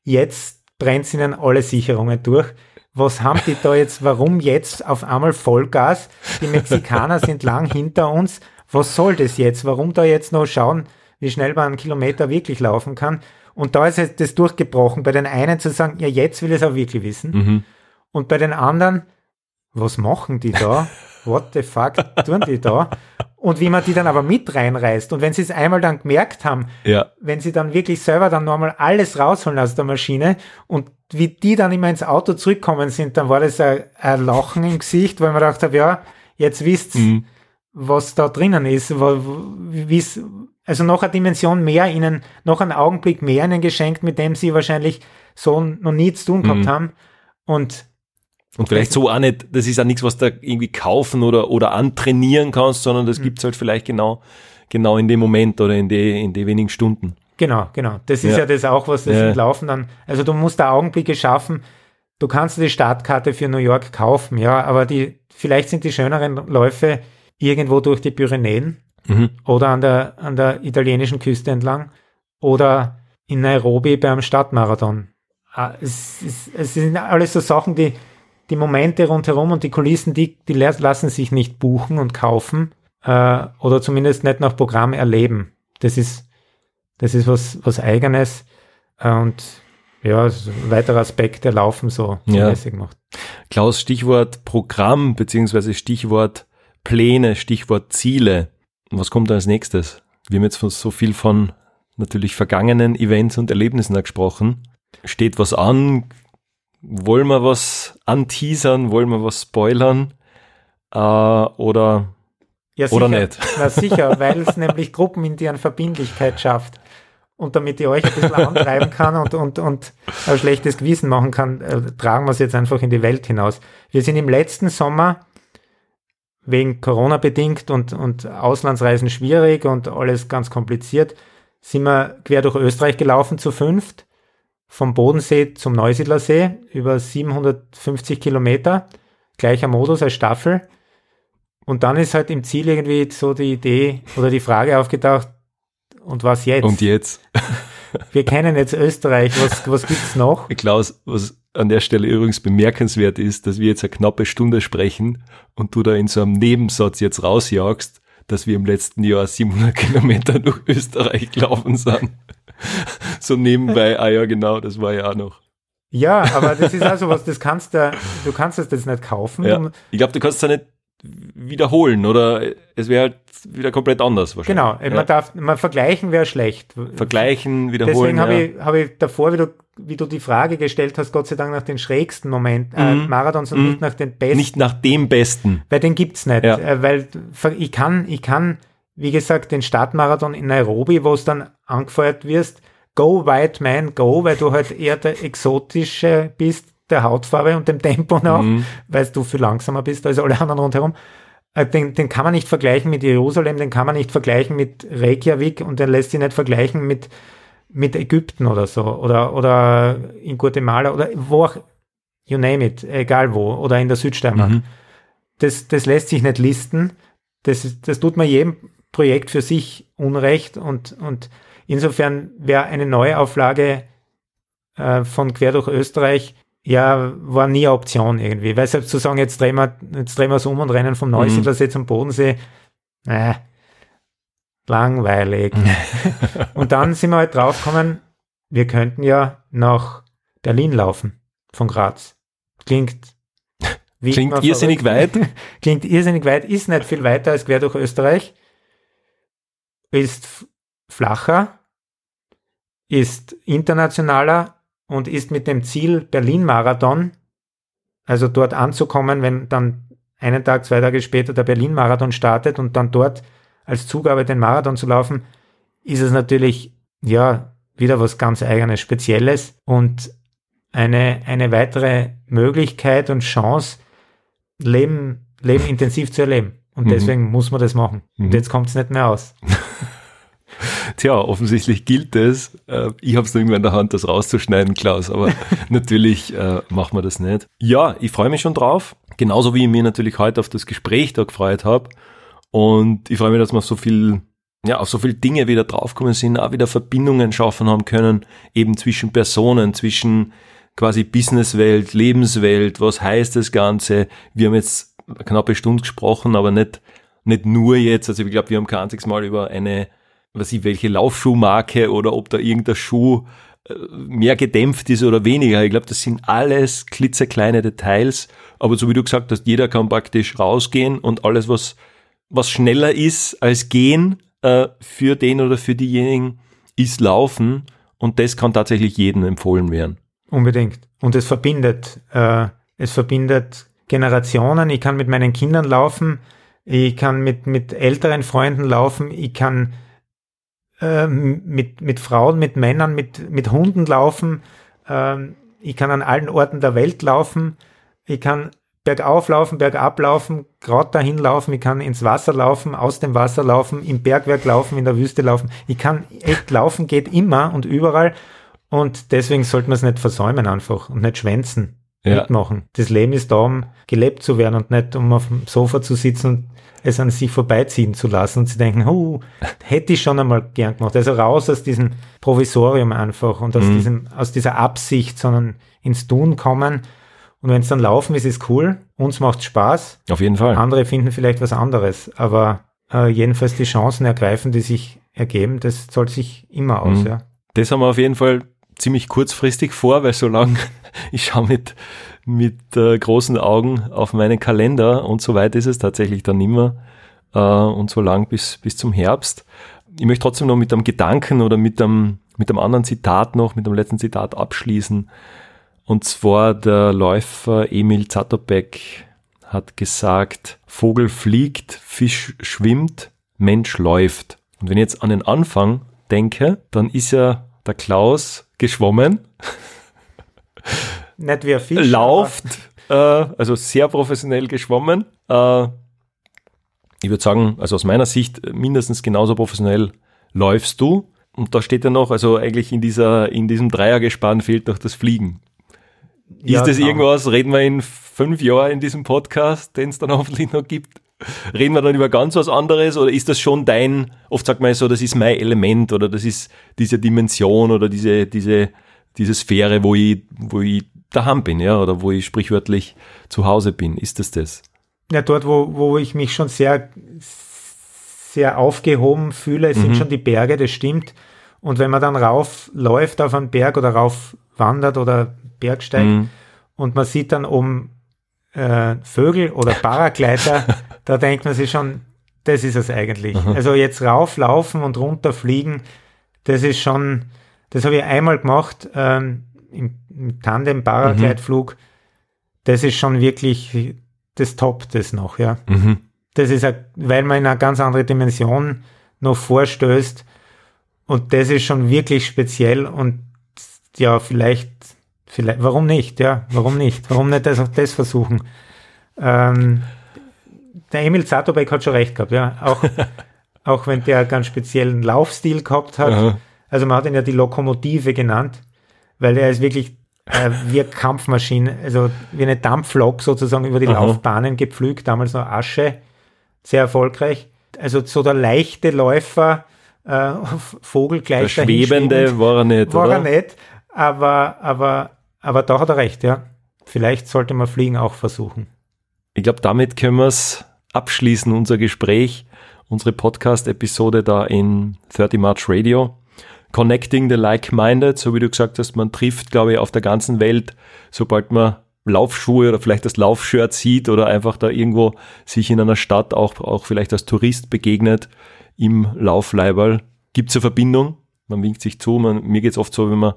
jetzt brennt ihnen alle Sicherungen durch was haben die da jetzt, warum jetzt auf einmal Vollgas? Die Mexikaner sind lang hinter uns. Was soll das jetzt? Warum da jetzt noch schauen, wie schnell man einen Kilometer wirklich laufen kann? Und da ist jetzt das durchgebrochen, bei den einen zu sagen, ja, jetzt will ich es auch wirklich wissen. Mhm. Und bei den anderen, was machen die da? What the fuck tun die da? Und wie man die dann aber mit reinreißt. Und wenn sie es einmal dann gemerkt haben, ja. wenn sie dann wirklich selber dann nochmal alles rausholen aus der Maschine und wie die dann immer ins Auto zurückkommen sind, dann war das ein, ein Lachen im Gesicht, weil man gedacht habe, ja, jetzt wisst mhm. was da drinnen ist, wie's, also noch eine Dimension mehr ihnen, noch einen Augenblick mehr ihnen geschenkt, mit dem sie wahrscheinlich so noch nie zu tun gehabt mhm. haben. Und und vielleicht so auch nicht, das ist auch nichts, was du irgendwie kaufen oder, oder antrainieren kannst, sondern das mhm. gibt's halt vielleicht genau, genau in dem Moment oder in die, in die wenigen Stunden. Genau, genau. Das ist ja, ja das auch, was das ja. Laufen dann, also du musst da Augenblicke schaffen. Du kannst die Startkarte für New York kaufen, ja, aber die, vielleicht sind die schöneren Läufe irgendwo durch die Pyrenäen mhm. oder an der, an der italienischen Küste entlang oder in Nairobi beim Stadtmarathon. Ah, es, es, es sind alles so Sachen, die, die Momente rundherum und die Kulissen, die, die lassen sich nicht buchen und kaufen äh, oder zumindest nicht nach Programm erleben. Das ist, das ist was, was Eigenes äh, und ja, ein weiterer Aspekt, der Laufen so, so ja. mäßig macht. Klaus, Stichwort Programm beziehungsweise Stichwort Pläne, Stichwort Ziele. Was kommt als nächstes? Wir haben jetzt von so viel von natürlich vergangenen Events und Erlebnissen gesprochen. Steht was an? Wollen wir was anteasern? Wollen wir was spoilern? Äh, oder, ja, oder nicht? Na sicher, weil es nämlich gruppenintern Verbindlichkeit schafft. Und damit ich euch ein bisschen antreiben kann und, und, und ein schlechtes Gewissen machen kann, äh, tragen wir es jetzt einfach in die Welt hinaus. Wir sind im letzten Sommer wegen Corona bedingt und, und Auslandsreisen schwierig und alles ganz kompliziert, sind wir quer durch Österreich gelaufen zu fünft vom Bodensee zum Neusiedlersee über 750 Kilometer, gleicher Modus als Staffel. Und dann ist halt im Ziel irgendwie so die Idee oder die Frage aufgetaucht, und was jetzt? Und jetzt? Wir kennen jetzt Österreich, was, was gibt's noch? Klaus, was an der Stelle übrigens bemerkenswert ist, dass wir jetzt eine knappe Stunde sprechen und du da in so einem Nebensatz jetzt rausjagst, dass wir im letzten Jahr 700 Kilometer durch Österreich gelaufen sind so nebenbei, ah ja, genau, das war ja auch noch. Ja, aber das ist also was, das kannst du, du kannst das nicht kaufen. Ja. Ich glaube, du kannst es ja nicht wiederholen oder es wäre halt wieder komplett anders wahrscheinlich. Genau, man darf, man vergleichen wäre schlecht. Vergleichen, wiederholen. Deswegen habe ich, hab ich davor, wie du, wie du die Frage gestellt hast, Gott sei Dank nach den schrägsten Momenten, äh, mhm. Marathons und mhm. nicht nach den besten. Nicht nach dem besten. Weil den gibt's nicht. Ja. Äh, weil ich kann, ich kann, wie gesagt, den Stadtmarathon in Nairobi, wo es dann angefeuert wirst, go white man, go, weil du halt eher der exotische bist, der Hautfarbe und dem Tempo noch, mhm. weil du viel langsamer bist als alle anderen rundherum. Äh, den, den kann man nicht vergleichen mit Jerusalem, den kann man nicht vergleichen mit Reykjavik und den lässt sich nicht vergleichen mit, mit Ägypten oder so oder, oder in Guatemala oder wo auch, you name it, egal wo, oder in der Südsteiermark. Mhm. Das, das lässt sich nicht listen. Das, das tut man jedem Projekt für sich Unrecht und, und insofern wäre eine Neuauflage äh, von Quer durch Österreich ja, war nie eine Option irgendwie. Weil selbst zu sagen, jetzt drehen wir, jetzt drehen wir es um und rennen vom Neusiedlersee mhm. zum Bodensee, äh, langweilig. und dann sind wir halt draufgekommen, wir könnten ja nach Berlin laufen, von Graz. Klingt wie Klingt irrsinnig weit. Klingt irrsinnig weit, ist nicht viel weiter als quer durch Österreich. Ist flacher, ist internationaler, und ist mit dem Ziel Berlin-Marathon, also dort anzukommen, wenn dann einen Tag, zwei Tage später der Berlin-Marathon startet und dann dort als Zugabe den Marathon zu laufen, ist es natürlich, ja, wieder was ganz eigenes, Spezielles und eine, eine weitere Möglichkeit und Chance, Leben, Leben intensiv zu erleben. Und mhm. deswegen muss man das machen. Mhm. Und jetzt kommt es nicht mehr aus. Tja, offensichtlich gilt es. Äh, ich habe es irgendwann in der Hand, das rauszuschneiden, Klaus, aber natürlich äh, machen wir das nicht. Ja, ich freue mich schon drauf. Genauso wie ich mir natürlich heute auf das Gespräch da gefreut habe. Und ich freue mich, dass wir so viel, ja, auf so viele Dinge wieder draufkommen sind, auch wieder Verbindungen schaffen haben können, eben zwischen Personen, zwischen quasi Businesswelt, Lebenswelt, was heißt das Ganze? Wir haben jetzt eine knappe Stunde gesprochen, aber nicht, nicht nur jetzt, also ich glaube, wir haben kein einziges Mal über eine was ich, welche Laufschuhmarke oder ob da irgendein Schuh äh, mehr gedämpft ist oder weniger. Ich glaube, das sind alles klitzekleine Details. Aber so wie du gesagt hast, jeder kann praktisch rausgehen und alles, was, was schneller ist als gehen, äh, für den oder für diejenigen, ist laufen. Und das kann tatsächlich jedem empfohlen werden. Unbedingt. Und es verbindet, äh, es verbindet Generationen. Ich kann mit meinen Kindern laufen. Ich kann mit, mit älteren Freunden laufen. Ich kann ähm, mit, mit Frauen, mit Männern, mit, mit Hunden laufen. Ähm, ich kann an allen Orten der Welt laufen. Ich kann bergauf laufen, bergab laufen, gerade dahin laufen. Ich kann ins Wasser laufen, aus dem Wasser laufen, im Bergwerk laufen, in der Wüste laufen. Ich kann echt laufen, geht immer und überall. Und deswegen sollte man es nicht versäumen einfach und nicht schwänzen, ja. mitmachen. Das Leben ist da, um gelebt zu werden und nicht um auf dem Sofa zu sitzen und es an sich vorbeiziehen zu lassen und zu denken, oh, hätte ich schon einmal gern gemacht. Also raus aus diesem Provisorium einfach und aus, mhm. diesem, aus dieser Absicht, sondern ins Tun kommen. Und wenn es dann laufen ist, ist cool. Uns macht Spaß. Auf jeden Fall. Andere finden vielleicht was anderes. Aber äh, jedenfalls die Chancen ergreifen, die sich ergeben, das zahlt sich immer aus. Mhm. Ja. Das haben wir auf jeden Fall ziemlich kurzfristig vor, weil so lang, ich schaue mit, mit äh, großen Augen auf meinen Kalender und so weit ist es tatsächlich dann immer äh, und so lang bis, bis zum Herbst. Ich möchte trotzdem noch mit einem Gedanken oder mit einem, mit einem anderen Zitat noch, mit dem letzten Zitat abschließen. Und zwar der Läufer Emil Zatopek hat gesagt, Vogel fliegt, Fisch schwimmt, Mensch läuft. Und wenn ich jetzt an den Anfang denke, dann ist ja der Klaus geschwommen. Nicht wie ein Fisch. Lauft, äh, also sehr professionell geschwommen. Äh, ich würde sagen, also aus meiner Sicht mindestens genauso professionell läufst du. Und da steht ja noch, also eigentlich in dieser, in diesem Dreiergespann fehlt noch das Fliegen. Ja, ist das genau. irgendwas, reden wir in fünf Jahren in diesem Podcast, den es dann hoffentlich noch gibt? Reden wir dann über ganz was anderes oder ist das schon dein, oft sagt man so, das ist mein Element oder das ist diese Dimension oder diese, diese, diese Sphäre, wo ich, wo ich daheim bin, ja, oder wo ich sprichwörtlich zu Hause bin. Ist das das? Ja, dort, wo, wo ich mich schon sehr, sehr aufgehoben fühle, sind mhm. schon die Berge, das stimmt. Und wenn man dann raufläuft auf einen Berg oder rauf wandert oder Bergsteigt mhm. und man sieht dann um äh, Vögel oder Paragleiter, da denkt man sich schon, das ist es eigentlich. Aha. Also jetzt rauflaufen und runterfliegen, das ist schon, das habe ich einmal gemacht ähm, im, im Tandem-Paragleitflug. Mhm. Das ist schon wirklich das Top, das noch, ja. Mhm. Das ist, weil man in eine ganz andere Dimension noch vorstößt. Und das ist schon wirklich speziell und ja, vielleicht, vielleicht, warum nicht, ja, warum nicht? Warum nicht das, das versuchen? Ähm, der Emil Zatobek hat schon recht gehabt, ja. Auch, auch wenn der einen ganz speziellen Laufstil gehabt hat. Aha. Also man hat ihn ja die Lokomotive genannt, weil er ist wirklich äh, wie eine Kampfmaschine, also wie eine Dampflok sozusagen über die Aha. Laufbahnen gepflügt, damals noch Asche, sehr erfolgreich. Also so der leichte Läufer, äh, Vogel gleich Der Schwebende war er nicht, War oder? er nicht, aber, aber, aber da hat er recht, ja. Vielleicht sollte man Fliegen auch versuchen. Ich glaube, damit können wir es abschließen, unser Gespräch, unsere Podcast-Episode da in 30 March Radio. Connecting the Like-Minded, so wie du gesagt hast, man trifft, glaube ich, auf der ganzen Welt, sobald man Laufschuhe oder vielleicht das Laufshirt sieht oder einfach da irgendwo sich in einer Stadt auch, auch vielleicht als Tourist begegnet im Laufleiberl. Gibt es eine Verbindung? Man winkt sich zu. Man, mir geht es oft so, wenn man,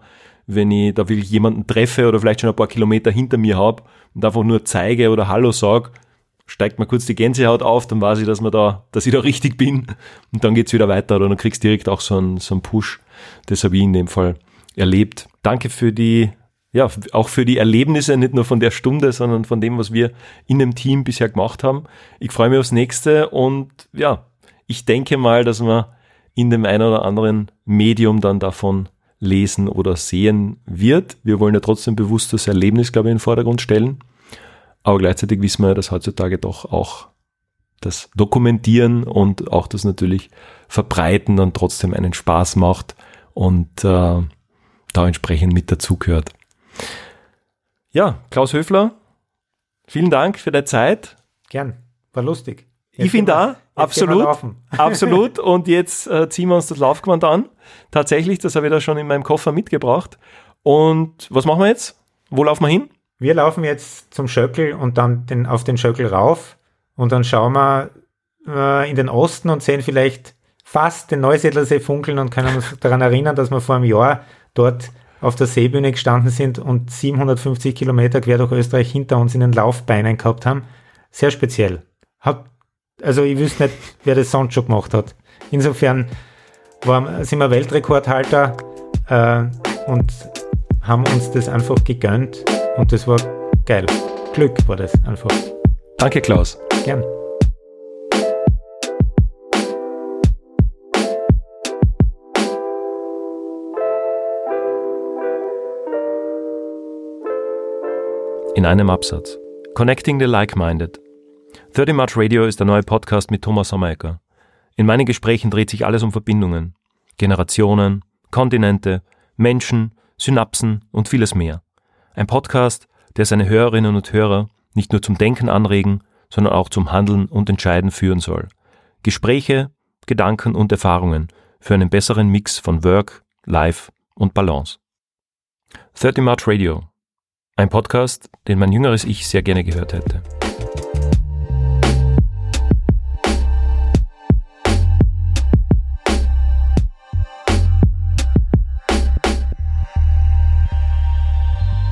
wenn ich da wirklich jemanden treffe oder vielleicht schon ein paar Kilometer hinter mir habe und einfach nur zeige oder Hallo sage, steigt mir kurz die Gänsehaut auf, dann weiß ich, dass man da, dass ich da richtig bin und dann geht's wieder weiter oder dann kriegst du direkt auch so einen, so einen Push. Das habe ich in dem Fall erlebt. Danke für die, ja, auch für die Erlebnisse, nicht nur von der Stunde, sondern von dem, was wir in dem Team bisher gemacht haben. Ich freue mich aufs nächste und ja, ich denke mal, dass wir in dem einen oder anderen Medium dann davon lesen oder sehen wird. Wir wollen ja trotzdem bewusst das Erlebnis, glaube ich, in den Vordergrund stellen. Aber gleichzeitig wissen wir, dass heutzutage doch auch das Dokumentieren und auch das natürlich Verbreiten dann trotzdem einen Spaß macht und äh, da entsprechend mit dazugehört. Ja, Klaus Höfler, vielen Dank für deine Zeit. Gern, war lustig. Jetzt ich bin da, absolut, absolut. Und jetzt äh, ziehen wir uns das Laufgewand an. Tatsächlich, das habe ich da schon in meinem Koffer mitgebracht. Und was machen wir jetzt? Wo laufen wir hin? Wir laufen jetzt zum Schöckel und dann den, auf den Schöckel rauf und dann schauen wir äh, in den Osten und sehen vielleicht fast den Neusiedlersee funkeln und können uns daran erinnern, dass wir vor einem Jahr dort auf der Seebühne gestanden sind und 750 Kilometer quer durch Österreich hinter uns in den Laufbeinen gehabt haben. Sehr speziell. Hab, also ich wüsste nicht, wer das sonst schon gemacht hat. Insofern war, sind wir Weltrekordhalter äh, und haben uns das einfach gegönnt und das war geil. Glück war das einfach. Danke, Klaus. Gern. In einem Absatz. Connecting the Like-Minded. 30 March Radio ist der neue Podcast mit Thomas Sommerecker. In meinen Gesprächen dreht sich alles um Verbindungen. Generationen, Kontinente, Menschen, Synapsen und vieles mehr. Ein Podcast, der seine Hörerinnen und Hörer nicht nur zum Denken anregen, sondern auch zum Handeln und Entscheiden führen soll. Gespräche, Gedanken und Erfahrungen für einen besseren Mix von Work, Life und Balance. 30 March Radio. Ein Podcast, den mein jüngeres Ich sehr gerne gehört hätte.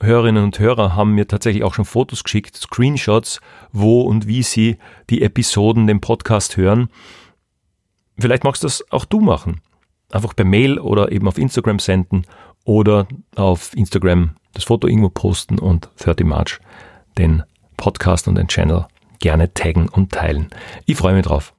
Hörerinnen und Hörer haben mir tatsächlich auch schon Fotos geschickt, Screenshots, wo und wie sie die Episoden, den Podcast hören. Vielleicht magst du das auch du machen. Einfach per Mail oder eben auf Instagram senden oder auf Instagram das Foto irgendwo posten und 30 March den Podcast und den Channel gerne taggen und teilen. Ich freue mich drauf.